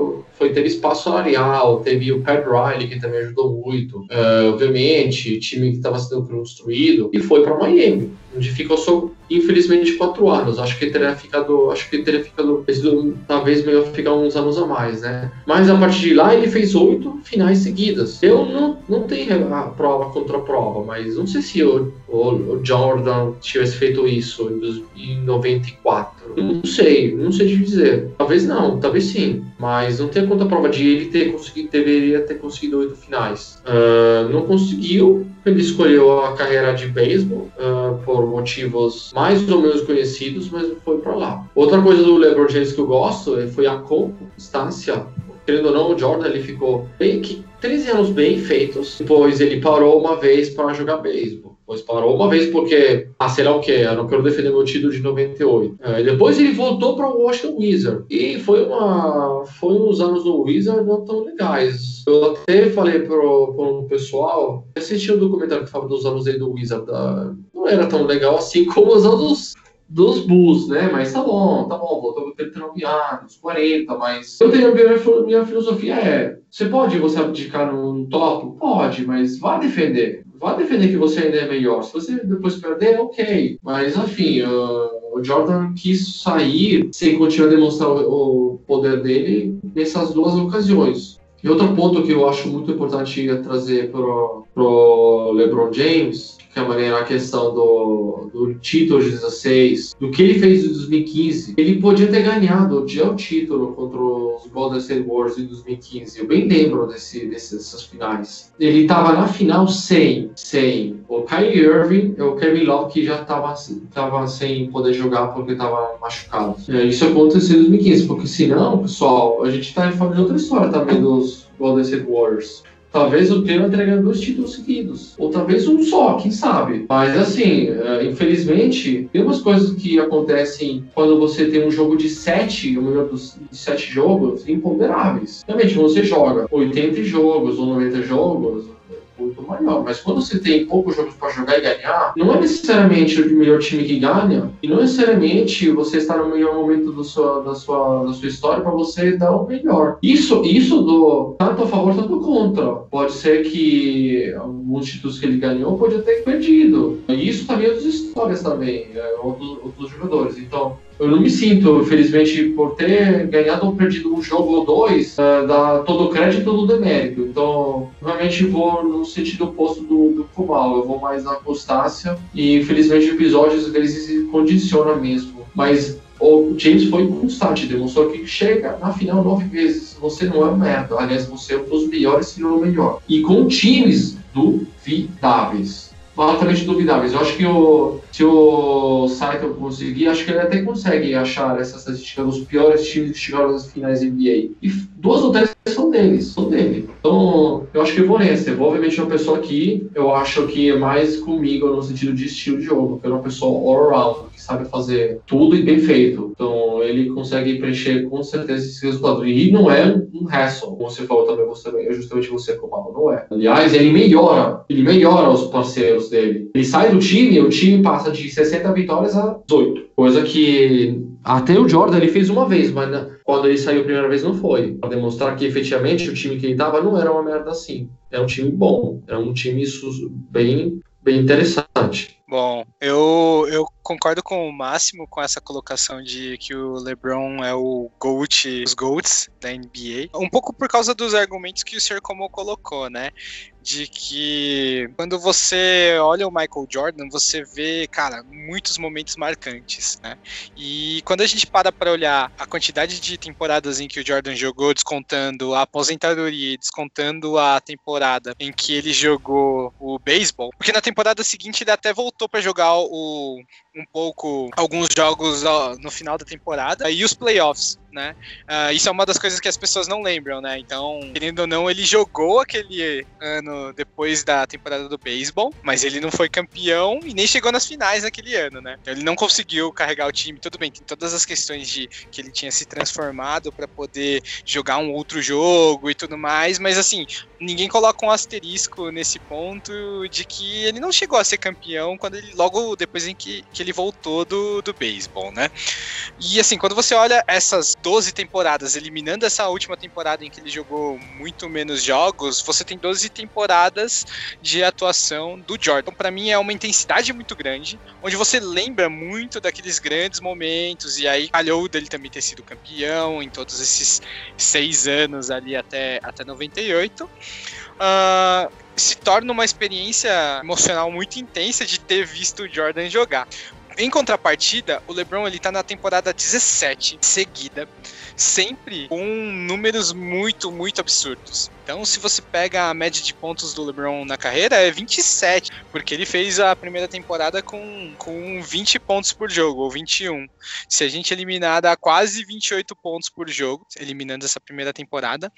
foi, teve espaço salarial, teve o Pat Riley, que também ajudou muito, uh, obviamente, time que estava sendo construído, e foi para Miami, onde ficou só, infelizmente, quatro anos. Acho que teria ficado, acho que teria ficado, talvez melhor ficar uns anos a mais, né? Mas a partir de lá ele fez oito finais seguidas. Eu não, não tenho a prova contra a prova, mas não sei se o, o, o Jordan tivesse feito isso em, em 94. Não sei, não sei dizer. Talvez não, talvez sim, mas não tem conta prova de ele ter conseguido, deveria ter conseguido oito finais. Uh, não conseguiu, ele escolheu a carreira de beisebol uh, por motivos mais ou menos conhecidos, mas foi para lá. Outra coisa do LeBron James que eu gosto foi a constância querendo ou não, o Jordan ele ficou bem que 13 anos bem feitos. Depois ele parou uma vez para jogar beisebol. Depois parou uma vez porque, ah, sei lá o que, eu não quero defender meu título de 98. É, depois ele voltou para o Washington Wizards. E foi, uma, foi uns anos no Wizards não tão legais. Eu até falei pro, pro pessoal, assisti um documentário que falava dos anos dele do Wizards. Da, não era tão legal assim como os anos dos Bulls, né? Mas tá bom, tá bom, voltou com 39 anos, 40, mas eu tenho minha, minha filosofia é, você pode você abdicar num top? Pode, mas vá defender. Vá defender que você ainda é melhor. Se você depois perder, ok. Mas, enfim, uh, o Jordan quis sair sem continuar a demonstrar o, o poder dele nessas duas ocasiões. E outro ponto que eu acho muito importante trazer para o LeBron James que maneira a questão do, do título de 16, do que ele fez em 2015, ele podia ter ganhado já o título contra os Golden State Warriors em 2015. Eu bem lembro desse, dessas finais. Ele estava na final sem, sem o Kyrie Irving e o Kevin Love, que já estava tava sem poder jogar porque estava machucado. Isso aconteceu em 2015, porque senão, pessoal, a gente está falando de outra história também dos Golden State Warriors. Talvez o tenha ganhado dois títulos seguidos. Ou talvez um só, quem sabe. Mas assim, é, infelizmente, tem umas coisas que acontecem quando você tem um jogo de sete, o melhor dos sete jogos, imponderáveis. Realmente, você joga 80 jogos ou 90 jogos, muito maior. Mas quando você tem poucos jogos para jogar e ganhar, não é necessariamente o melhor time que ganha, e não necessariamente você está no melhor momento do sua, da, sua, da sua história para você dar o melhor. Isso, isso do tanto a favor, tanto contra. Pode ser que alguns títulos que ele ganhou pode ter perdido. E isso também é das histórias também, é, outros, outros jogadores. Então, eu não me sinto, infelizmente, por ter ganhado ou perdido um jogo ou dois, uh, dá todo o crédito do demérito. Então, realmente vou no sentido oposto do, do Kumal, eu vou mais na constância e, infelizmente, o episódio às vezes condiciona mesmo. Mas o James foi constante, demonstrou que chega na final nove vezes. Você não é um merda, aliás, você é um dos melhores, se não o melhor. E com times duvidáveis altamente duvidáveis. Eu acho que o, se o Saito conseguir, acho que ele até consegue achar essa estatística dos piores times que chegaram nas finais NBA. E duas ou três deles, são dele. Então, eu acho que vou nessa. Eu vou, obviamente, uma pessoa aqui, eu acho que é mais comigo no sentido de estilo de jogo, que é uma pessoa all-around, que sabe fazer tudo e bem feito. Então, ele consegue preencher com certeza esse resultado. E não é um hassle, como você falou também, você, é justamente você, Comalo, não é. Aliás, ele melhora, ele melhora os parceiros dele. Ele sai do time, o time passa de 60 vitórias a 18. Coisa que até o Jordan ele fez uma vez, mas quando ele saiu a primeira vez não foi. Para demonstrar que efetivamente o time que ele tava não era uma merda assim. É um time bom, é um time bem, bem interessante. Bom, eu, eu concordo com o Máximo com essa colocação de que o LeBron é o GOAT, os GOATs da NBA. Um pouco por causa dos argumentos que o Sr. Como colocou, né? De que quando você olha o Michael Jordan, você vê, cara, muitos momentos marcantes, né? E quando a gente para para olhar a quantidade de temporadas em que o Jordan jogou, descontando a aposentadoria, descontando a temporada em que ele jogou o beisebol, porque na temporada seguinte ele até voltou para jogar o, um pouco alguns jogos no final da temporada e os playoffs, né? Uh, isso é uma das coisas que as pessoas não lembram, né? Então, querendo ou não, ele jogou aquele ano depois da temporada do beisebol, mas ele não foi campeão e nem chegou nas finais naquele ano, né? Então, ele não conseguiu carregar o time. Tudo bem, tem todas as questões de que ele tinha se transformado para poder jogar um outro jogo e tudo mais, mas assim, ninguém coloca um asterisco nesse ponto de que ele não chegou a ser campeão quando ele logo depois em que, que ele voltou do, do beisebol, né? E assim, quando você olha essas 12 temporadas, eliminando essa última temporada em que ele jogou muito menos jogos, você tem 12 temporadas de atuação do Jordan. Para mim é uma intensidade muito grande, onde você lembra muito daqueles grandes momentos, e aí calhou dele também ter sido campeão em todos esses seis anos ali até, até 98 uh, se torna uma experiência emocional muito intensa de ter visto o Jordan jogar. Em contrapartida, o LeBron ele tá na temporada 17 seguida, sempre com números muito, muito absurdos. Então, se você pega a média de pontos do LeBron na carreira, é 27, porque ele fez a primeira temporada com, com 20 pontos por jogo, ou 21. Se a gente eliminar, dá quase 28 pontos por jogo, eliminando essa primeira temporada.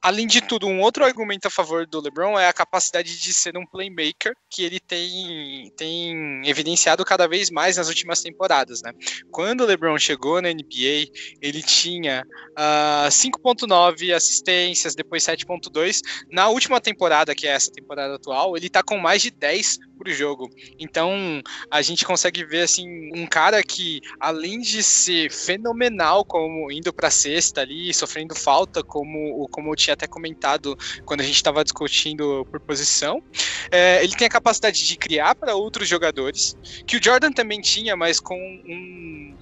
Além de tudo, um outro argumento a favor do LeBron é a capacidade de ser um playmaker, que ele tem, tem evidenciado cada vez mais nas últimas temporadas. Né? Quando o LeBron chegou na NBA, ele tinha uh, ah, 5.9 assistências, depois 7.2 2. Na última temporada, que é essa temporada atual, ele tá com mais de 10 por jogo. Então, a gente consegue ver assim um cara que além de ser fenomenal como indo para sexta ali, sofrendo falta, como como eu tinha até comentado quando a gente estava discutindo por posição, é, ele tem a capacidade de criar para outros jogadores, que o Jordan também tinha, mas com um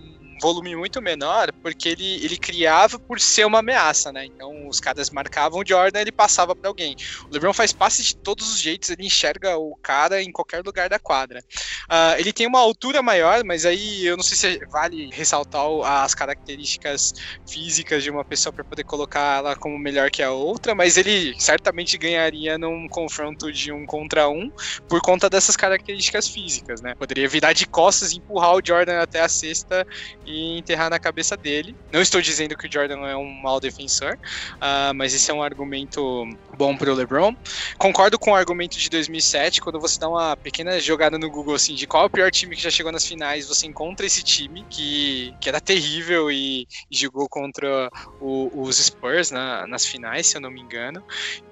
volume muito menor, porque ele, ele criava por ser uma ameaça, né? Então os caras marcavam o Jordan ele passava para alguém. O LeBron faz passe de todos os jeitos, ele enxerga o cara em qualquer lugar da quadra. Uh, ele tem uma altura maior, mas aí eu não sei se vale ressaltar as características físicas de uma pessoa para poder colocar ela como melhor que a outra, mas ele certamente ganharia num confronto de um contra um por conta dessas características físicas, né? Poderia virar de costas e empurrar o Jordan até a cesta e e enterrar na cabeça dele. Não estou dizendo que o Jordan é um mau defensor, uh, mas esse é um argumento bom para o LeBron. Concordo com o argumento de 2007, quando você dá uma pequena jogada no Google assim, de qual é o pior time que já chegou nas finais, você encontra esse time que, que era terrível e, e jogou contra o, os Spurs na, nas finais, se eu não me engano.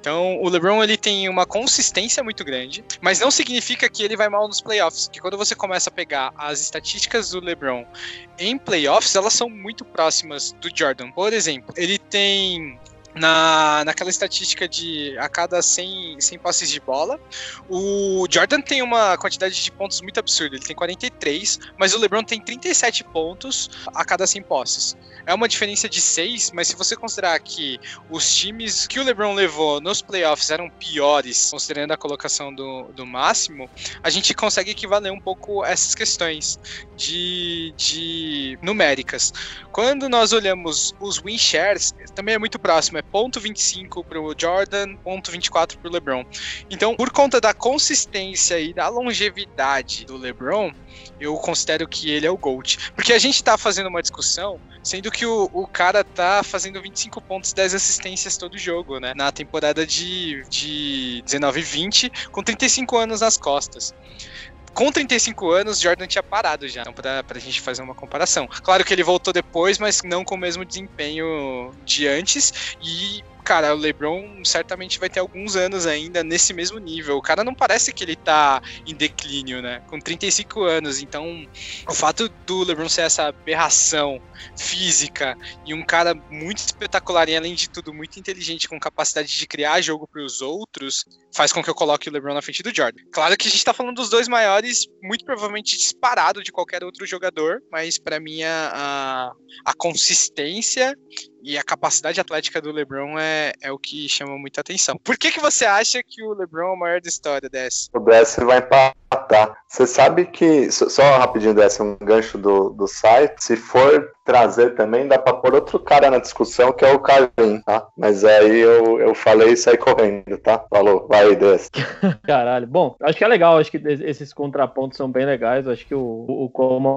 Então, o LeBron ele tem uma consistência muito grande, mas não significa que ele vai mal nos playoffs. Que quando você começa a pegar as estatísticas do LeBron em playoffs, elas são muito próximas do Jordan. Por exemplo, ele tem na, naquela estatística de a cada 100, 100 passes de bola. O Jordan tem uma quantidade de pontos muito absurda, ele tem 43, mas o LeBron tem 37 pontos a cada 100 posses. É uma diferença de 6, mas se você considerar que os times que o LeBron levou nos playoffs eram piores, considerando a colocação do, do máximo, a gente consegue equivaler um pouco essas questões de, de numéricas. Quando nós olhamos os win shares, também é muito próximo, é ponto .25 para o Jordan, ponto .24 para o LeBron. Então, por conta da consistência e da longevidade do LeBron, eu considero que ele é o GOAT. Porque a gente tá fazendo uma discussão, sendo que o, o cara tá fazendo 25 pontos, 10 assistências todo jogo, né? Na temporada de, de 19 e 20, com 35 anos nas costas com 35 anos, Jordan tinha parado já, então pra, pra gente fazer uma comparação. Claro que ele voltou depois, mas não com o mesmo desempenho de antes, e cara, o LeBron certamente vai ter alguns anos ainda nesse mesmo nível. O cara não parece que ele tá em declínio, né? Com 35 anos. Então, o fato do LeBron ser essa aberração física e um cara muito espetacular e, além de tudo, muito inteligente, com capacidade de criar jogo para os outros, faz com que eu coloque o LeBron na frente do Jordan. Claro que a gente tá falando dos dois maiores, muito provavelmente disparado de qualquer outro jogador, mas para mim a, a consistência e a capacidade atlética do LeBron é, é o que chama muita atenção. Por que, que você acha que o LeBron é o maior da história, Dess? O Dess vai empatar. Você sabe que, só rapidinho, Dess, um gancho do, do site, se for trazer também, dá pra pôr outro cara na discussão, que é o Carlin, tá? Mas aí eu, eu falei e saí correndo, tá? Falou, vai, Dess. [LAUGHS] Caralho. Bom, acho que é legal, acho que esses contrapontos são bem legais, acho que o, o, Como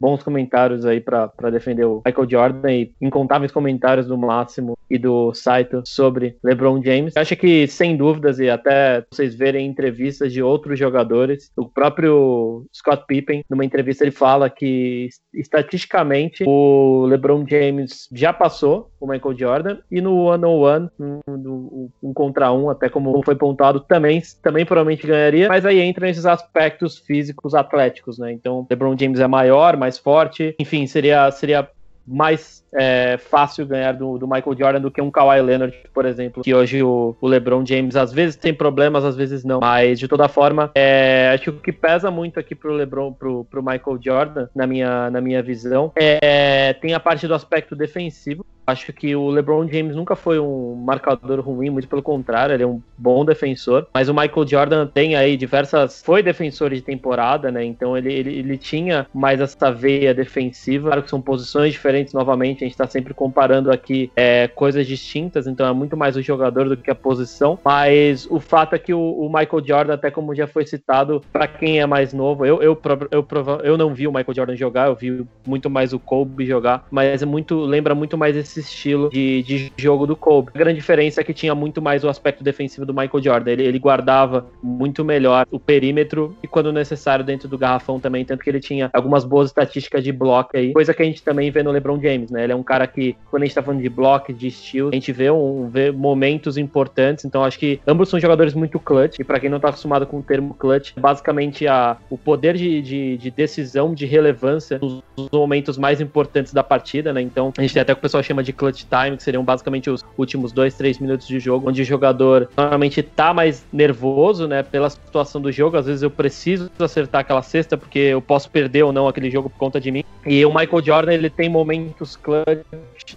bons comentários aí para defender o Michael Jordan e incontáveis comentários do Máximo e do Saito sobre LeBron James. Acho que, sem dúvidas, e até vocês verem entrevistas de outros jogadores, o próprio Scott Pippen, numa entrevista, ele fala que estatisticamente o LeBron James já passou o Michael Jordan e no one-on-one, um, um contra um, até como foi pontuado, também, também provavelmente ganharia, mas aí entra nesses aspectos físicos atléticos, né? Então, LeBron James é maior, mais forte, enfim, seria, seria mais é, fácil ganhar do, do, Michael Jordan do que um Kawhi Leonard, por exemplo, que hoje o, o, LeBron James às vezes tem problemas, às vezes não. Mas de toda forma, é, acho que o que pesa muito aqui pro LeBron, pro, pro Michael Jordan, na minha, na minha visão, é, tem a parte do aspecto defensivo. Acho que o LeBron James nunca foi um marcador ruim, muito pelo contrário, ele é um bom defensor. Mas o Michael Jordan tem aí diversas. Foi defensor de temporada, né? Então ele, ele, ele tinha mais essa veia defensiva. Claro que são posições diferentes novamente gente está sempre comparando aqui é, coisas distintas, então é muito mais o jogador do que a posição. Mas o fato é que o, o Michael Jordan, até como já foi citado, para quem é mais novo, eu, eu, eu, eu, não vi o Michael Jordan jogar, eu vi muito mais o Kobe jogar, mas é muito, lembra muito mais esse estilo de, de jogo do Kobe. A grande diferença é que tinha muito mais o aspecto defensivo do Michael Jordan. Ele, ele guardava muito melhor o perímetro e quando necessário dentro do garrafão também, tanto que ele tinha algumas boas estatísticas de bloco aí, coisa que a gente também vê no LeBron James, né? Ele é um cara que, quando a gente tá falando de bloco, de estilo, a gente vê, um, vê momentos importantes. Então, acho que ambos são jogadores muito clutch. E para quem não tá acostumado com o termo clutch, basicamente a, o poder de, de, de decisão, de relevância nos, nos momentos mais importantes da partida, né? Então, a gente tem até o que o pessoal chama de clutch time, que seriam basicamente os últimos dois, três minutos de jogo, onde o jogador normalmente tá mais nervoso, né? Pela situação do jogo. Às vezes eu preciso acertar aquela cesta, porque eu posso perder ou não aquele jogo por conta de mim. E o Michael Jordan, ele tem momentos clutch 呃姐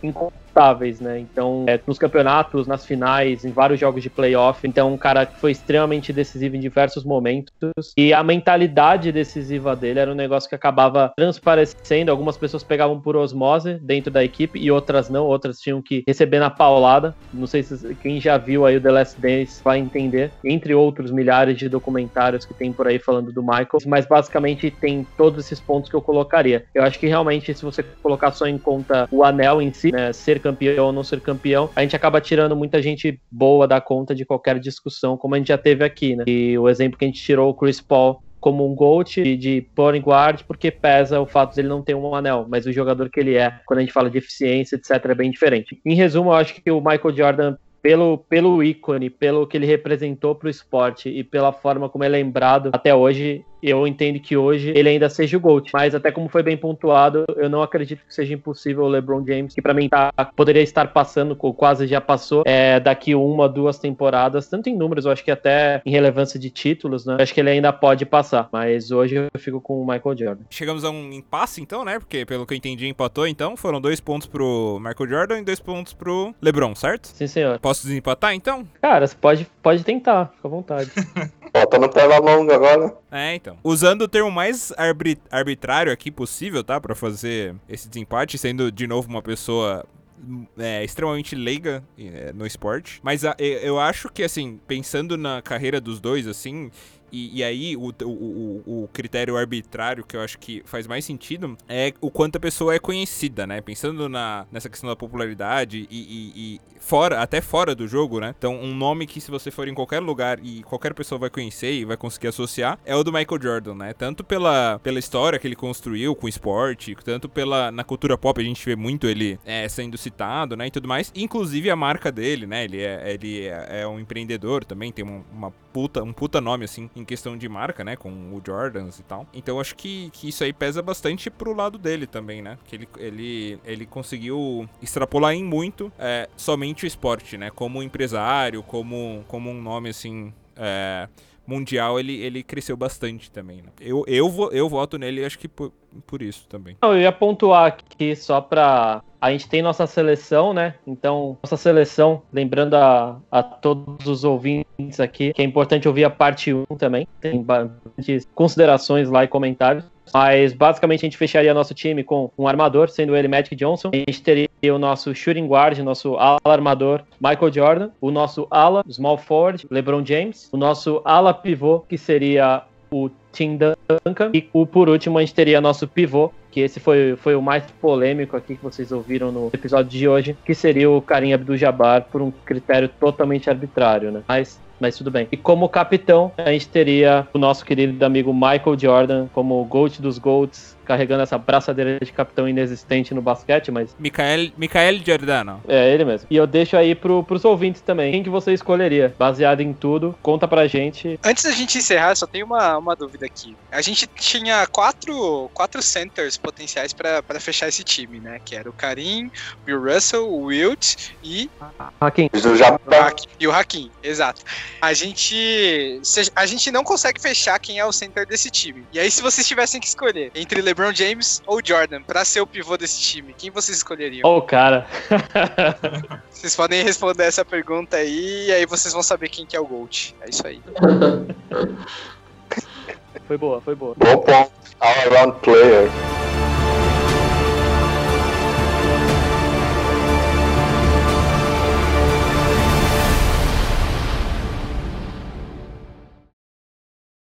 你 incontáveis, né? Então, é, nos campeonatos, nas finais, em vários jogos de playoff. Então, um cara que foi extremamente decisivo em diversos momentos. E a mentalidade decisiva dele era um negócio que acabava transparecendo. Algumas pessoas pegavam por osmose dentro da equipe e outras não. Outras tinham que receber na paulada. Não sei se quem já viu aí o The Last Dance vai entender. Entre outros milhares de documentários que tem por aí falando do Michael. Mas basicamente tem todos esses pontos que eu colocaria. Eu acho que realmente, se você colocar só em conta o anel em si, né, ser campeão ou não ser campeão, a gente acaba tirando muita gente boa da conta de qualquer discussão, como a gente já teve aqui, né? E o exemplo que a gente tirou o Chris Paul como um GOAT de, de point guard, porque pesa o fato de ele não ter um anel, mas o jogador que ele é, quando a gente fala de eficiência, etc, é bem diferente. Em resumo, eu acho que o Michael Jordan pelo, pelo ícone, pelo que ele representou para o esporte e pela forma como é lembrado até hoje, eu entendo que hoje ele ainda seja o GOAT. Mas até como foi bem pontuado, eu não acredito que seja impossível o LeBron James, que para mim tá, poderia estar passando, ou quase já passou, é, daqui uma, duas temporadas, tanto em números, eu acho que até em relevância de títulos, né? Eu acho que ele ainda pode passar. Mas hoje eu fico com o Michael Jordan. Chegamos a um impasse, então, né? Porque pelo que eu entendi, empatou, então. Foram dois pontos pro Michael Jordan e dois pontos pro LeBron, certo? Sim, senhor. Posso desempatar, então? Cara, você pode, pode tentar, fica à vontade. [LAUGHS] Bota no tela longa agora. É, então. Usando o termo mais arbit- arbitrário aqui possível, tá? Pra fazer esse desempate, sendo de novo uma pessoa é, extremamente leiga é, no esporte. Mas a- eu, eu acho que, assim, pensando na carreira dos dois, assim. E, e aí, o, o, o- critério arbitrário que eu acho que faz mais sentido é o quanto a pessoa é conhecida, né? Pensando na, nessa questão da popularidade e, e- e fora, até fora do jogo, né? Então, um nome que se você for em qualquer lugar e qualquer pessoa vai conhecer e vai conseguir associar é o do Michael Jordan, né? Tanto pela, pela história que ele construiu com o esporte, tanto pela na cultura pop a gente vê muito ele é, sendo citado, né? E tudo mais. Inclusive a marca dele, né? Ele é, ele é, é um empreendedor também, tem um, uma puta, um puta nome, assim, em questão de marca, né? Com o Jordans e tal. Então, acho que, que isso aí pesa bastante pro lado dele também, né? Que ele, ele, ele conseguiu extrapolar em muito é, somente o esporte, né? Como empresário, como, como um nome, assim... É, mundial, ele, ele cresceu bastante também. Né? Eu, eu, eu voto nele, acho que por, por isso também. Eu ia pontuar aqui só pra. A gente tem nossa seleção, né? Então, nossa seleção, lembrando a, a todos os ouvintes aqui, que é importante ouvir a parte 1 também. Tem bastantes considerações lá e comentários. Mas basicamente a gente fecharia nosso time com um armador, sendo ele Magic Johnson. A gente teria o nosso shooting guard, nosso ala armador Michael Jordan, o nosso ala small forward LeBron James, o nosso ala pivô que seria o Tim Duncan e o por último a gente teria nosso pivô que esse foi, foi o mais polêmico aqui que vocês ouviram no episódio de hoje, que seria o Karim Abdul-Jabbar por um critério totalmente arbitrário, né? Mas mas tudo bem. E como capitão, a gente teria o nosso querido amigo Michael Jordan como o GOAT dos GOATs, carregando essa braçadeira de capitão inexistente no basquete, mas Michael, Michael Giordano. é ele mesmo. E eu deixo aí pro, pros ouvintes também. Quem que você escolheria? Baseado em tudo, conta pra gente. Antes da gente encerrar, só tem uma, uma dúvida aqui. A gente tinha quatro, quatro centers potenciais pra pra fechar esse time, né? Que era o Karim, o Bill Russell, o Wilt e, Hakim, e o Hakim. Exato. A gente, a gente não consegue fechar quem é o center desse time. E aí, se vocês tivessem que escolher entre LeBron James ou Jordan pra ser o pivô desse time, quem vocês escolheriam? Ô, cara. [LAUGHS] Vocês podem responder essa pergunta aí e aí vocês vão saber quem que é o GOAT. É isso aí. [LAUGHS] foi boa, foi boa. Bom ponto. All around player.